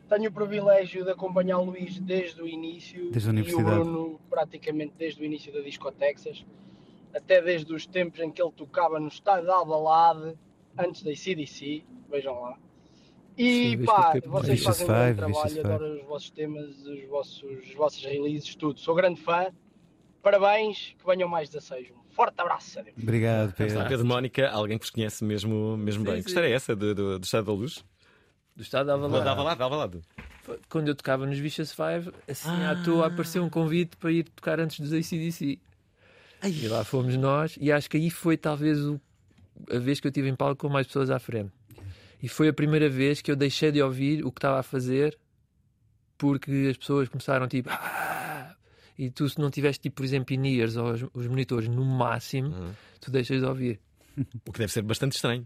tenho o privilégio de acompanhar o Luís desde o início Desde a e o universidade. Bruno praticamente desde o início da Discotexas, até desde os tempos em que ele tocava no estádio de Alvalade, antes da CDC, vejam lá. E Sim, pá, vocês fazem um grande trabalho, adoro os vossos temas, os vossos, os vossos releases, tudo. Sou grande fã. Parabéns, que venham mais 16. Um forte abraço, adeus. Obrigado, Cá está, Pedro. Pedro Mónica, alguém que vos conhece mesmo, mesmo Sim, bem. sim. Que história é essa do, do, do Estado da Luz? Do estado dava lá. Dava lá, dava lá. Foi Quando eu tocava nos Vicious Five, assim à Ah. toa apareceu um convite para ir tocar antes dos ACDC. E lá fomos nós, e acho que aí foi talvez o- a vez que eu tive em palco com mais pessoas à frente. E foi a primeira vez que eu deixei de ouvir o que estava a fazer porque as pessoas começaram tipo. E tu, se não tiveste, tipo, por exemplo, in-ears ou os, os monitores no máximo, tu deixas de ouvir. O que deve ser bastante estranho.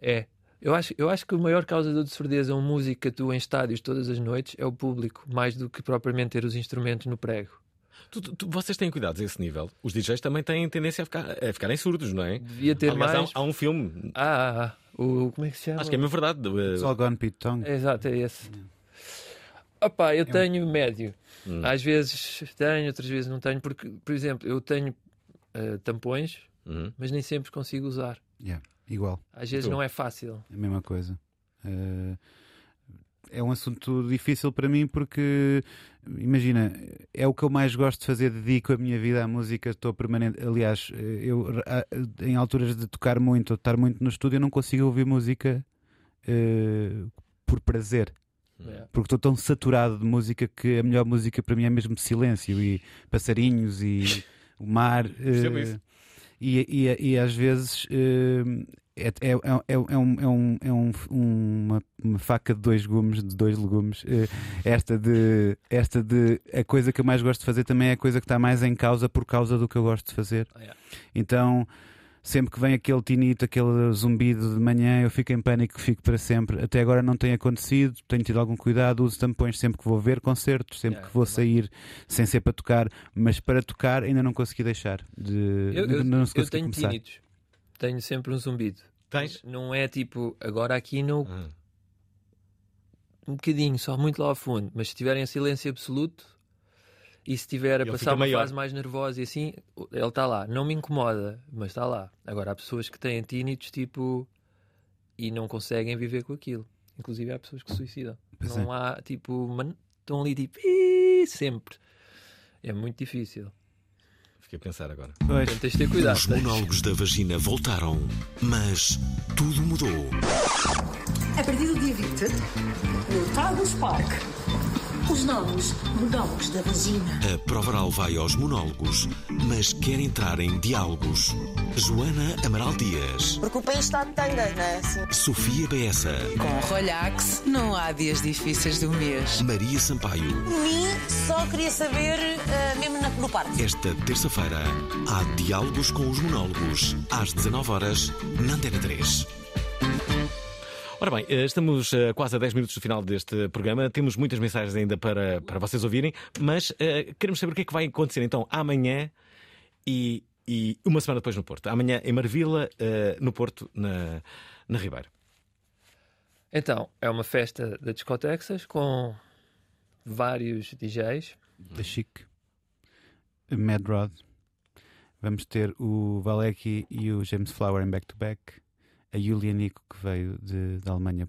É. Eu acho, eu acho que a maior causador de surdez a uma música que atua em estádios todas as noites é o público, mais do que propriamente ter os instrumentos no prego. Tu- tu- tu- vocês têm cuidados a esse nível. Os DJs também têm tendência a, ficar, a ficarem surdos, não é? Devia ter Aliás, há um- mais. Há, um filme, Ah, ah, ah. O, como é que se chama? acho que é mesmo verdade. do, uh, It's all gone Pete Tong. Exato, é esse. Opa, eu tenho médio. Hum. Às vezes tenho, outras vezes não tenho, porque, por exemplo, eu tenho eh, tampões, Uhum. mas nem sempre consigo usar. Yeah, igual. Às vezes Tu? não é fácil. É a mesma coisa. Eh, é um assunto difícil para mim porque, imagina, é o que eu mais gosto de fazer, dedico a minha vida à música, estou permanente. Aliás, eh, eu em alturas de tocar muito ou de estar muito no estúdio, eu não consigo ouvir música eh, por prazer. Yeah. Porque estou tão saturado de música que a melhor música para mim é mesmo silêncio e passarinhos e o mar. Percebo isso. e, e, e às vezes eh, é, é, é, é um, é, um, é um, uma, uma faca de dois gumes, de dois legumes. Eh, esta de esta de a coisa que eu mais gosto de fazer também é a coisa que está mais em causa por causa do que eu gosto de fazer. Ah, yeah. Então, sempre que vem aquele tinito, aquele zumbido de manhã, eu fico em pânico, fico para sempre. Até agora não tem acontecido, tenho tido algum cuidado, uso tampões sempre que vou ver concertos, sempre Yeah, que vou sair, sem ser para tocar, mas para tocar ainda não consegui deixar de. Eu, eu, não se eu tenho começar. tínitos. Tenho sempre um zumbido. Tens? Não é tipo, agora aqui no. Hum. Um bocadinho, só muito lá ao fundo. Mas se estiver em silêncio absoluto e se estiver a Ele passar uma maior. fase mais nervosa e assim, ele está lá. Não me incomoda, mas está lá. Agora há pessoas que têm tínitos tipo. e não conseguem viver com aquilo. Inclusive há pessoas que se suicidam. Pois não é. há tipo. man- Estão ali tipo. Sempre. É muito difícil. Fiquei a pensar agora. Pois. Então tens de ter cuidado. Os monólogos da vagina voltaram, mas tudo mudou. A partir do dia 20, no Tagus Park, os novos monólogos da vagina. A prova oral vai aos monólogos, mas quer entrar em diálogos. Joana Amaral Dias, Porque o país está de tanga, não é? Assim. Sofia Beessa, Com Rolhax não há dias difíceis do mês. Maria Sampaio. Por mim, só queria saber, eh, mesmo na- no parque. Esta terça-feira há diálogos com os monólogos, às 19 horas na Antena 3. Ora bem, eh, estamos eh, quase a 10 minutos do final deste programa. Temos muitas mensagens ainda para, para vocês ouvirem, mas eh, queremos saber o que é que vai acontecer então amanhã e, e uma semana depois no Porto. Amanhã em Marvila, eh, no Porto, na, na Ribeira. Então, é uma festa da Discotexas com vários DJs. Da Chic, Mad Rod. Vamos ter o Valecki e o James Flower em back-to-back. A Julia Nico, que veio de, da Alemanha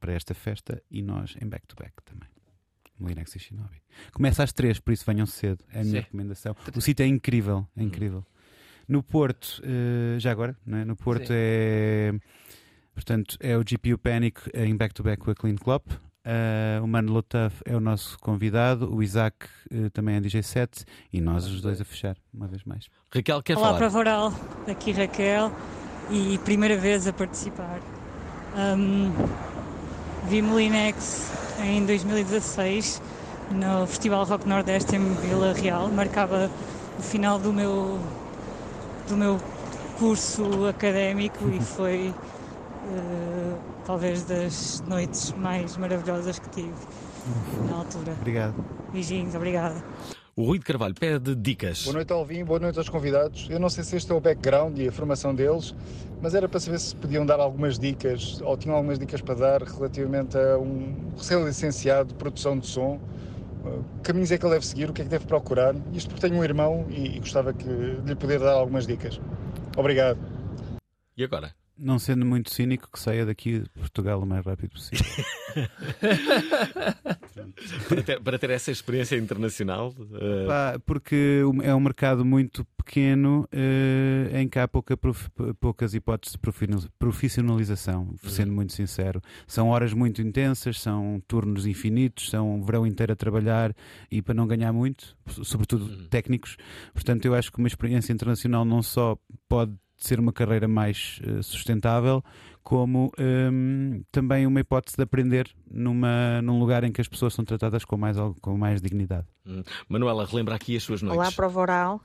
para esta festa. E nós em back-to-back também. Molinex e Shinobi. Começa às três, por isso venham cedo. É a minha Sim. recomendação. O sítio é incrível. É incrível. No Porto, eh, já agora, é? no Porto Sim. é. Portanto, é o GPU Panic em back-to-back com a Clean Clop. Uh, o Mano Lotaf é o nosso convidado, o Isaac eh, também é DJ set e nós os dois a fechar, uma vez mais. Raquel, quer Olá, falar? Prova Oral, aqui Raquel e primeira vez a participar. Um, vi Molinex em 2016 no Festival Rock Nordeste em Vila Real, marcava o final do meu, do meu curso académico e foi eh, talvez das noites mais maravilhosas que tive na altura. Obrigado. Beijinhos, obrigada. O Rui de Carvalho pede dicas. Boa noite, Alvin. Boa noite aos convidados. Eu não sei se este é o background e a formação deles, mas era para saber se podiam dar algumas dicas ou tinham algumas dicas para dar relativamente a um recém-licenciado de produção de som. Uh, Que caminhos é que ele deve seguir? O que é que deve procurar? Isto porque tenho um irmão e, e gostava que, de lhe poder dar algumas dicas. Obrigado. E agora? Não sendo muito cínico, que saia daqui de Portugal o mais rápido possível. para, ter, para ter essa experiência internacional. Pá, porque é um mercado muito pequeno eh, em que há pouca prof- poucas hipóteses de profissional- profissionalização, sendo muito sincero. São horas muito intensas, são turnos infinitos, são verão inteiro a trabalhar e para não ganhar muito, sobretudo técnicos. Portanto, eu acho que uma experiência internacional não só pode ser uma carreira mais eh, sustentável, como hum, também uma hipótese de aprender numa, num lugar em que as pessoas são tratadas com mais, com mais dignidade. hum. Manuela, relembra aqui as suas noites. Olá, Prova Oral.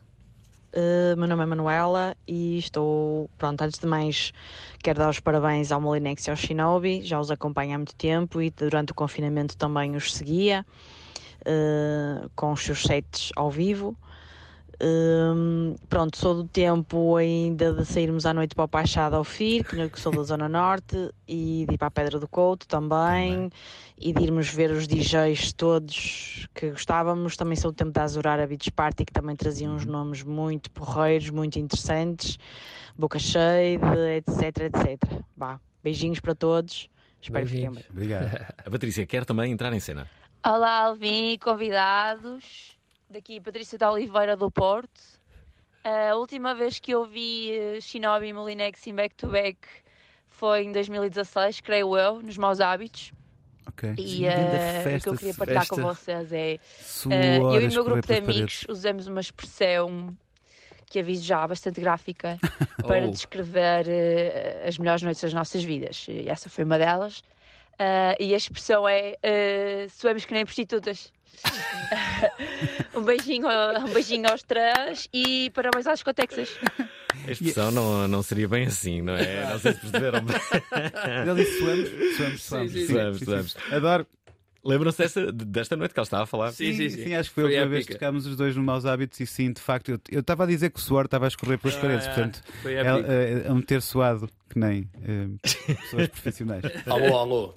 Uh, meu nome é Manuela e estou, pronto, antes de mais, quero dar os parabéns ao Molinex e ao Shinobi, já os acompanho há muito tempo e durante o confinamento também os seguia, uh, com os seus sets ao vivo. Um, pronto, sou do tempo ainda de sairmos à noite para o Pachado ao FIR, que sou da Zona Norte, e de ir para a Pedra do Couto também, e de irmos ver os DJs todos que gostávamos. Também sou do tempo da Azurara Beach Party, que também trazia uns nomes muito porreiros, muito interessantes, Boca Shade, etc, etc. Vá, beijinhos para todos, espero que fiquem bem. Obrigado. A Patrícia quer também entrar em cena. Olá, Alvin convidados. Daqui Patrícia da Oliveira do Porto. A última vez que eu vi eh, Shinobi e Molinex em back-to-back foi em 2016, creio eu, nos Maus Hábitos. Ok. E eh, o que eu queria partilhar com vocês é. eh, eu e o meu grupo de amigos usamos uma expressão que aviso já bastante gráfica para Oh. descrever eh, as melhores noites das nossas vidas. E essa foi uma delas. E a expressão é uh, suemos que nem prostitutas. um, beijinho, um beijinho aos três e parabéns às discotexas. A expressão não, não seria bem assim, não é? Não sei se perceberam bem. Ele disse suamos, suamos, suamos. Sim, sim, sim. Suamos. Adoro. Lembram-se desta, desta noite que ela estava a falar? Sim, sim, sim. acho que foi, foi a última vez que tocámos os dois no Maus Hábitos e sim, de facto, eu, eu estava a dizer que o suor estava a escorrer pelas ah, paredes, portanto, é, é, é um ter suado que nem é, pessoas profissionais. alô, alô.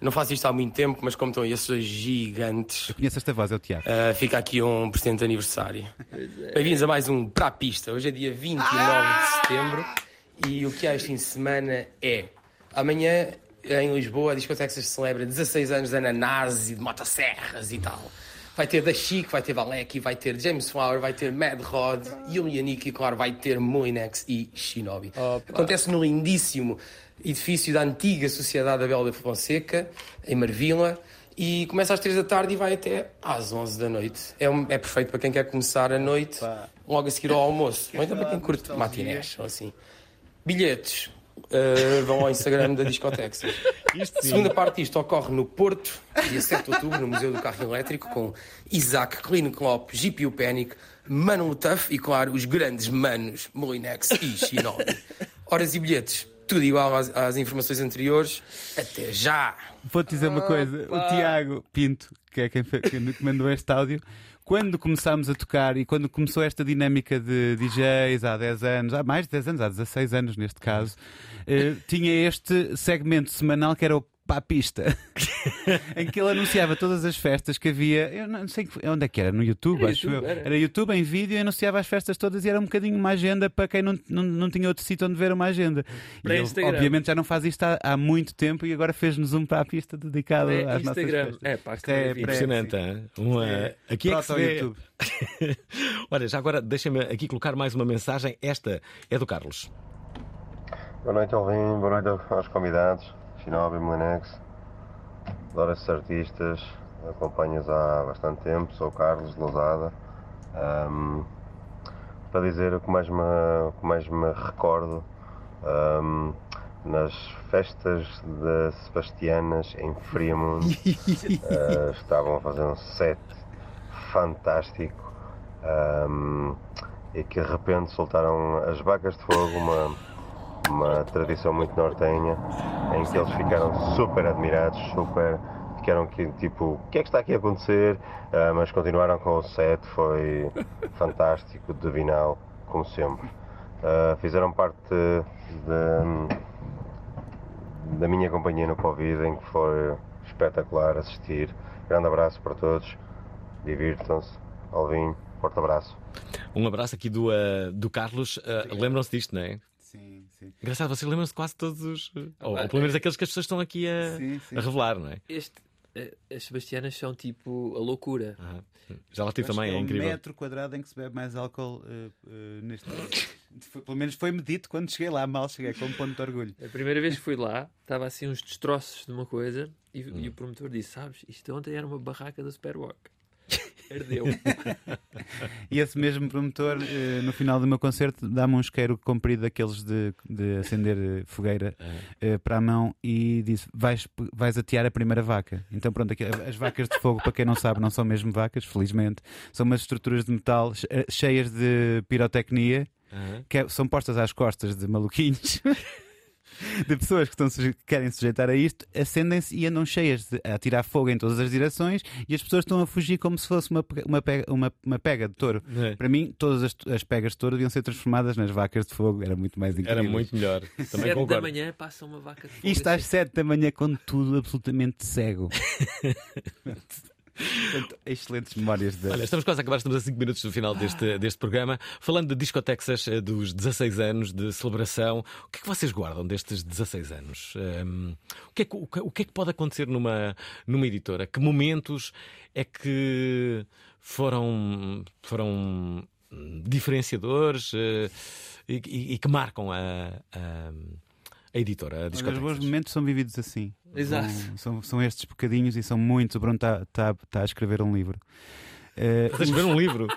Não faço isto há muito tempo, mas como estão esses dois gigantes. Eu conheço esta voz, é o Tiago. Uh, fica aqui um presente aniversário. É. Bem-vindos a mais um Para a Pista. Hoje é dia 29 ah! de setembro e o que há este fim de semana é. Amanhã em Lisboa, a Discoteca se celebra 16 anos de ananás e de motosserras e tal. Vai ter Da Chic, vai ter Valek, vai ter James Flower, vai ter Mad Rod, Yulianic e, claro, vai ter Molinex e Shinobi. Opa. Acontece no lindíssimo edifício da antiga Sociedade da Bela da Fonseca, em Marvila, e começa às 3 da tarde e vai até às 11 da noite. É, um, é perfeito para quem quer começar a noite, logo a seguir ao almoço, ou então para quem curte matinés, ou assim. Bilhetes, Uh, vão ao Instagram da Discotex. A segunda parte disto ocorre no Porto, dia 7 de outubro, no Museu do Carro Elétrico, com Isaac, Clean Klopp, GPU Panic, Mano Tuff e, claro, os grandes manos Molinex e Shinobi. Horas e bilhetes, tudo igual às, às informações anteriores. Até já! Vou-te dizer uma coisa: o Tiago Pinto, que é quem, que mandou este áudio quando começámos a tocar e quando começou esta dinâmica de DJs há 10 anos, há mais de 10 anos, há 16 anos neste caso, eh, tinha este segmento semanal que era o para a pista em que ele anunciava todas as festas que havia. Eu não sei onde é que era, no YouTube, era acho YouTube, eu. Era. era. YouTube em vídeo e anunciava as festas todas e era um bocadinho uma agenda para quem não, não, não tinha outro sítio onde ver uma agenda. Para e Instagram. Ele, obviamente já não faz isto há, há, muito tempo e agora fez-nos um para a pista dedicado é às Instagram. nossas festas. É, pá, é, é impressionante. Uma... É, aqui é que se vê... YouTube. Olha, já agora deixa-me aqui colocar mais uma mensagem. Esta é do Carlos. Boa noite, Alvin. Boa noite aos convidados. Shinobi, Molinex. Adoro esses artistas, acompanho-os há bastante tempo, sou o Carlos de Lousada. Um, para dizer o que mais me, o que mais me recordo, um, nas festas de Sebastianas em Fremont, uh, estavam a fazer um set fantástico um, e que de repente soltaram as vacas de fogo, uma uma tradição muito nortenha, em que eles ficaram super admirados, super. ficaram aqui tipo, o que é que está aqui a acontecer? Uh, mas continuaram com o set, foi fantástico, divinal, como sempre. Uh, fizeram parte de, da minha companhia no Covid, em que foi espetacular assistir. Grande abraço para todos, divirtam-se, Alvin, forte abraço. Um abraço aqui do, uh, do Carlos. Lembram-se disto, não é? Sim. Engraçado, vocês lembram-se de quase todos os. Ah, ou, ou, pelo menos aqueles que as pessoas estão aqui a, sim, sim. a revelar, não é? Este, uh, as Sebastianas são tipo a loucura. Ah, já lá tive também, é, é incrível. um metro quadrado em que se bebe mais álcool uh, uh, neste. pelo menos foi medito quando cheguei lá, mal cheguei, com um ponto de orgulho. A primeira vez que fui lá, estava assim uns destroços de uma coisa e, hum. e o promotor disse: Sabes, isto ontem era uma barraca da Superwalk. Ardeu. e esse mesmo promotor, eh, no final do meu concerto, dá-me um isqueiro comprido daqueles de, de acender eh, fogueira é. para a mão e disse: vais, vais atear a primeira vaca. Então, pronto, as vacas de fogo, para quem não sabe, não são mesmo vacas, felizmente, são umas estruturas de metal cheias de pirotecnia. Uhum. Que é, são postas às costas de maluquinhos de pessoas que, estão, que querem sujeitar a isto acendem-se e andam cheias de, a tirar fogo em todas as direções e as pessoas estão a fugir como se fosse uma, uma, pega, uma, uma pega de touro. É. Para mim, todas as, as, pegas de touro deviam ser transformadas nas vacas de fogo. Era muito mais incrível. Era muito melhor. Também 7 da manhã passa uma vaca de fogo. Isto às 7 da manhã com tudo absolutamente cego. Portanto, excelentes memórias de. Olha, estamos quase a acabar, estamos a 5 minutos do final deste, deste programa. Falando de discotexas eh, dos 16 anos de celebração, o que é que vocês guardam destes 16 anos? Um, o, que é que, o, que é que pode acontecer numa, numa editora? Que momentos é que foram, foram diferenciadores uh, e, e, que marcam a, a a editora, a Os bons momentos são vividos assim. Exato. São, são, são estes bocadinhos e são muito. O Bruno está tá, tá a escrever um livro. Uh, a escrever um livro?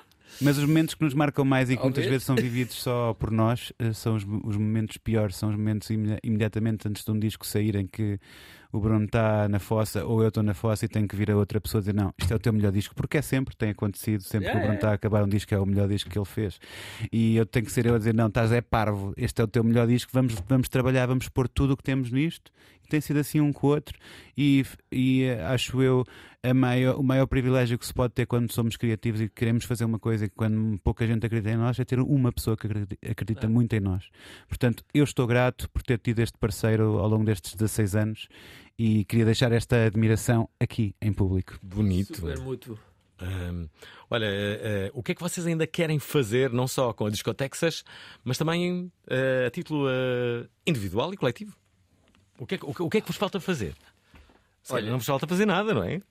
Mas os momentos que nos marcam mais e que muitas vezes são vividos só por nós uh, são os, os, momentos piores, são os momentos imediatamente antes de um disco sair em que o Bruno está na fossa ou eu estou na fossa e tenho que vir a outra pessoa dizer não, isto é o teu melhor disco, porque é sempre, tem acontecido, sempre que o Bruno está a acabar um disco é o melhor disco que ele fez. E eu tenho que ser eu a dizer não, estás é parvo, este é o teu melhor disco, vamos, vamos trabalhar, vamos pôr tudo o que temos nisto. Tem sido assim um com o outro e, e acho eu a maior, o maior privilégio que se pode ter quando somos criativos e queremos fazer uma coisa e quando pouca gente acredita em nós é ter uma pessoa que acredita, acredita muito em nós. Portanto, eu estou grato por ter tido este parceiro ao longo destes 16 anos e queria deixar esta admiração aqui em público. Bonito. Super mútuo. Hum, olha, uh, uh, o que é que vocês ainda querem fazer, não só com a Discotexas, mas também uh, a título individual e coletivo? O que, é, o, o que é que vos falta fazer? Olha, não vos falta fazer nada, não é?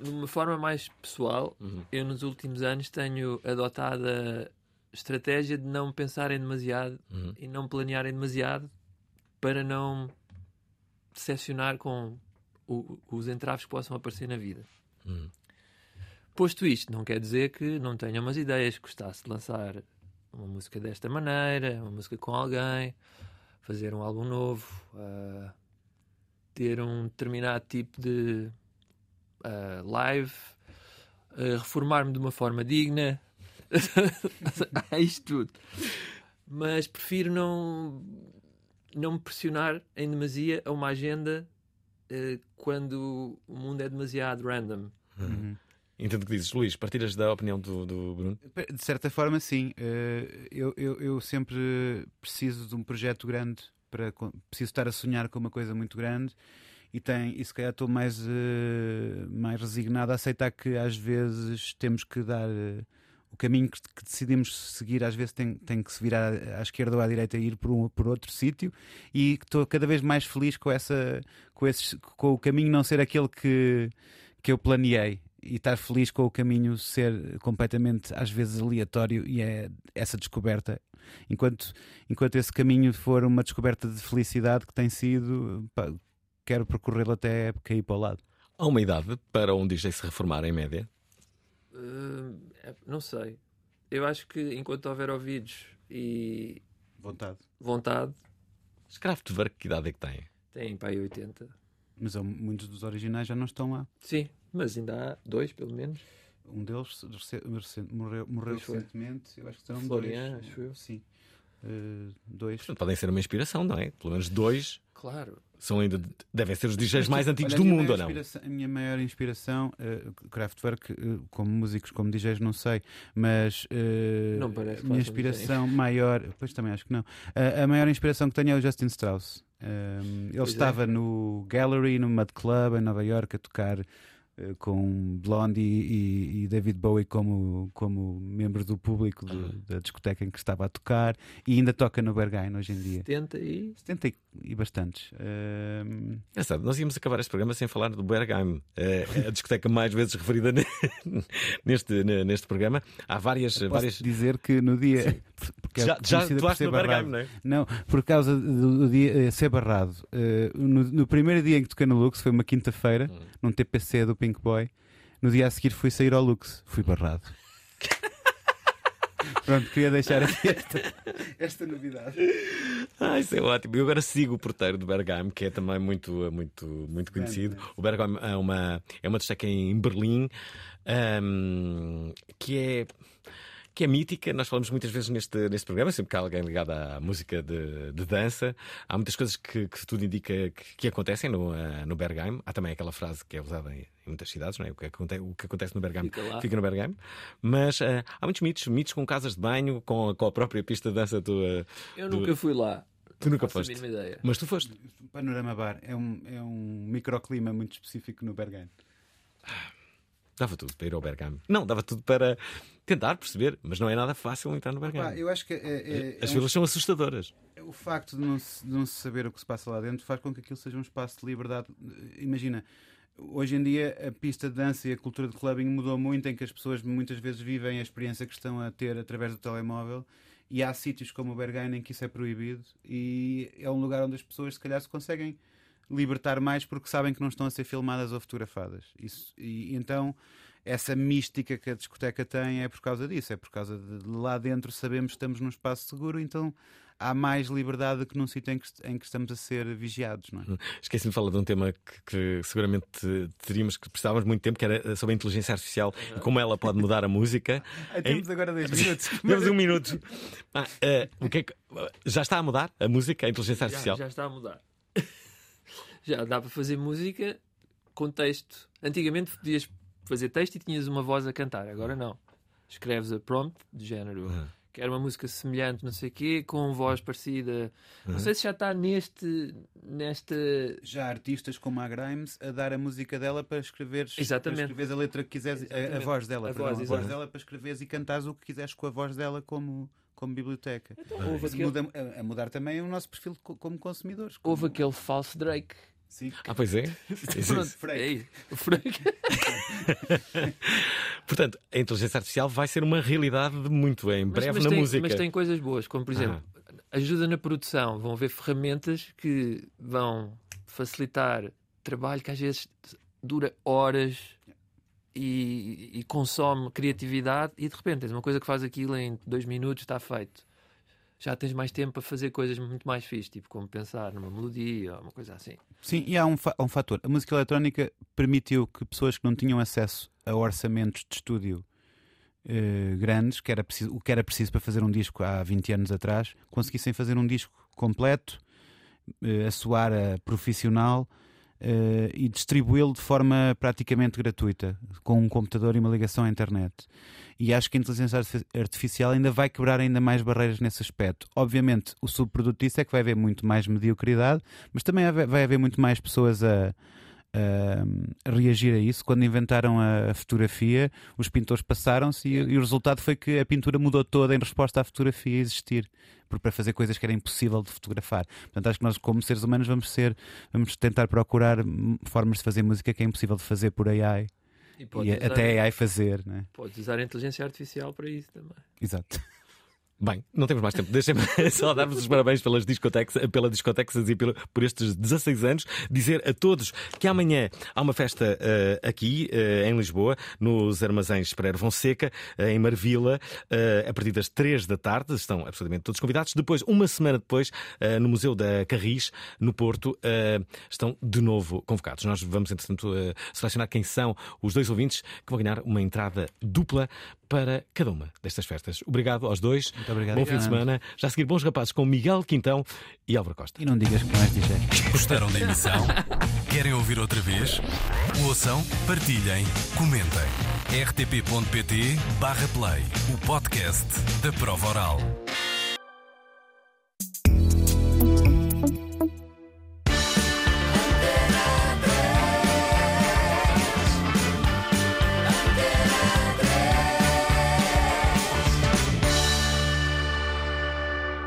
Numa forma mais pessoal, Uhum. eu nos últimos anos tenho adotado a estratégia de não pensarem demasiado Uhum. e não planearem demasiado para não decepcionar com o- os entraves que possam aparecer na vida. Uhum. Posto isto, não quer dizer que não tenha umas ideias, gostasse de lançar uma música desta maneira, uma música com alguém, fazer um álbum novo, ah, ter um determinado tipo de ah, live, ah, reformar-me de uma forma digna. Há isto tudo. Mas prefiro não, não me pressionar em demasia a uma agenda quando o mundo é demasiado random. Uhum. Entendo o que dizes, Luís. Partilhas da opinião do, do Bruno? De certa forma, sim. Eh, Eu, eu, eu sempre preciso de um projeto grande para preciso estar a sonhar com uma coisa muito grande e tem e se calhar estou mais eh, mais resignado a aceitar que às vezes temos que dar eh, o caminho que, decidimos seguir às vezes tem, tem que se virar à, à esquerda ou à direita e ir por, um, por outro sítio e estou cada vez mais feliz com essa com, esses, com o caminho não ser aquele que, que eu planeei e estar feliz com o caminho ser completamente às vezes aleatório e é essa descoberta enquanto enquanto esse caminho for uma descoberta de felicidade que tem sido pá, quero percorrê-lo até cair para o lado Há uma idade para um DJ se reformar em média? Uh, não sei. Eu acho que enquanto houver ouvidos e vontade, vontade Kraftwerk, que idade é que têm? tem para aí 80. mas há muitos dos originais já não estão lá Sim, mas ainda há dois, pelo menos. um deles morreu, morreu recentemente eu acho que serão Florian, dois acho eu. sim Eh, dois Portanto, podem ser uma inspiração, não é? Pelo menos dois Claro. são ainda, devem ser os DJs mais antigos do mundo, ou não? A minha maior inspiração, eh, Kraftwerk, eh, como músicos, como DJs, não sei, mas eh, Não parece a minha inspiração maior, pois também acho que não, a, a maior inspiração que tenho é o Justin Strauss. Ele Pois é. estava no Gallery, no Mud Club, em Nova York, a tocar com Blondie e, e David Bowie como, como membros do público do- da discoteca em que estava a tocar e ainda toca no Berghain hoje em dia. 70 e. 70 e, bastantes. Um, Engraçado, nós íamos acabar este programa sem falar do Bergheim, eh, a discoteca mais vezes referida ne- neste, ne- neste programa. Há várias. Posso várias... dizer que no dia. porque é Já- já conhecida por no Berghain, barrado. não é? Não, por causa do, dia eh, ser barrado. Eh, no, no primeiro dia em que toquei no Lux, foi uma quinta-feira, Hum. num TPC do Pink Boy. No dia a seguir fui sair ao Lux, fui barrado. Pronto, queria deixar aqui esta, esta novidade. Ah, isso é ótimo. Eu agora sigo o porteiro do Bergheim, que é também muito, muito, muito conhecido. O Bergheim é uma, é uma discoteca em Berlim ahm, que é. Que é mítica, nós falamos muitas vezes neste, neste programa, sempre que há alguém ligado à música de, de dança. Há muitas coisas que, que tudo indica que, que acontecem no, ah, no Bergheim. Há também aquela frase que é usada em, em muitas cidades, não é? O que, aconte, o que acontece no Bergheim Fica lá. fica no Bergheim. Mas ah, há muitos mitos, mitos com casas de banho, com, com a própria pista de dança. Do, ah, Eu do- nunca fui lá. Tu nunca foste. Mas tu foste. Panorama Bar é um, é um microclima muito específico no Berghain. Dava tudo para ir ao Bergamo. Não, dava tudo para tentar perceber, mas não é nada fácil entrar no Bergamo. Eu acho que é- é- As é um- são assustadoras. O facto de não, se, de não se saber o que se passa lá dentro faz com que aquilo seja um espaço de liberdade. Imagina, hoje em dia a pista de dança e a cultura de clubbing mudou muito, em que as pessoas muitas vezes vivem a experiência que estão a ter através do telemóvel. E há sítios como o Berghain em que isso é proibido, e é um lugar onde as pessoas, se calhar, se conseguem libertar mais porque sabem que não estão a ser filmadas ou fotografadas. Isso, e então essa mística que a discoteca tem é por causa disso, é por causa de lá dentro sabemos que estamos num espaço seguro, então há mais liberdade que num sítio em que, em que estamos a ser vigiados. Não é? Esqueci-me de falar de um tema que, que, seguramente teríamos que precisávamos muito tempo, que era sobre a inteligência artificial e como ela pode mudar a música. Temos agora dois minutos. Temos um minuto. Ah, uh, o que, é que já está a mudar a música, a inteligência artificial? Já, já está a mudar. Já dá para fazer música com texto. Antigamente podias fazer texto e tinhas uma voz a cantar, agora não. Escreves a prompt de género. Uhum quero uma música semelhante, não sei o quê, com voz parecida. Uhum. Não sei se já está neste, nesta. Já há artistas como a Grimes a dar a música dela para escreveres, Exatamente. Para escreveres a letra que quiseres, a, a, voz dela, a, voz, a voz dela para escreveres e cantares o que quiseres com a voz dela como como biblioteca. Então, aquele... muda, a, a, mudar também o nosso perfil como consumidores. Como... Houve aquele falso Drake Sim. Ah, pois é. Pronto, é o Frank. Portanto, a inteligência artificial vai ser uma realidade muito em breve mas, mas na tem, música. Mas tem coisas boas, como por exemplo, ah. ajuda na produção. Vão haver ferramentas que vão facilitar trabalho que às vezes dura horas e, e consome criatividade e de repente tens uma coisa que faz aquilo em dois minutos está feito já tens mais tempo para fazer coisas muito mais fixas, tipo como pensar numa melodia ou uma coisa assim. Sim, e há um, fa um fator. A música eletrónica permitiu que pessoas que não tinham acesso a orçamentos de estúdio eh, grandes, que era preciso, o que era preciso para fazer um disco há 20 anos atrás, conseguissem fazer um disco completo, eh, a soar a profissional uh, e distribuí-lo de forma praticamente gratuita, com um computador e uma ligação à internet. E acho que a inteligência artificial ainda vai quebrar ainda mais barreiras nesse aspecto. Obviamente, o subproduto disso é que vai haver muito mais mediocridade, mas também vai haver muito mais pessoas a, reagir a isso. Quando inventaram a fotografia, os pintores passaram-se e, e, o resultado foi que a pintura mudou toda em resposta à fotografia existir, para fazer coisas que era impossível de fotografar. Portanto, acho que nós, como seres humanos, vamos ser, vamos tentar procurar formas de fazer música que é impossível de fazer por AI. E, e usar, até AI fazer, né? Podes usar a inteligência artificial para isso também. Exato. Bem, não temos mais tempo. Deixem-me só dar-vos os parabéns pelas discotecas, pela discotexas e pelo, por estes 16 anos. Dizer a todos que amanhã há uma festa uh, aqui uh, em Lisboa, nos Armazéns Pereira Fonseca, uh, em Marvila, a partir das 3 da tarde. Estão absolutamente todos convidados. Depois, uma semana depois, no Museu da Carris, no Porto, estão de novo convocados. Nós vamos, entretanto, selecionar quem são os dois ouvintes que vão ganhar uma entrada dupla para cada uma destas festas. Obrigado aos dois. Muito obrigado. Bom fim de semana. Já a seguir, bons rapazes com Miguel Quintão e Álvaro Costa. E não digas que mais DJ. Gostaram da emissão? Querem ouvir outra vez? Ouçam, partilhem, comentem. rtp.pt/play o podcast da prova oral.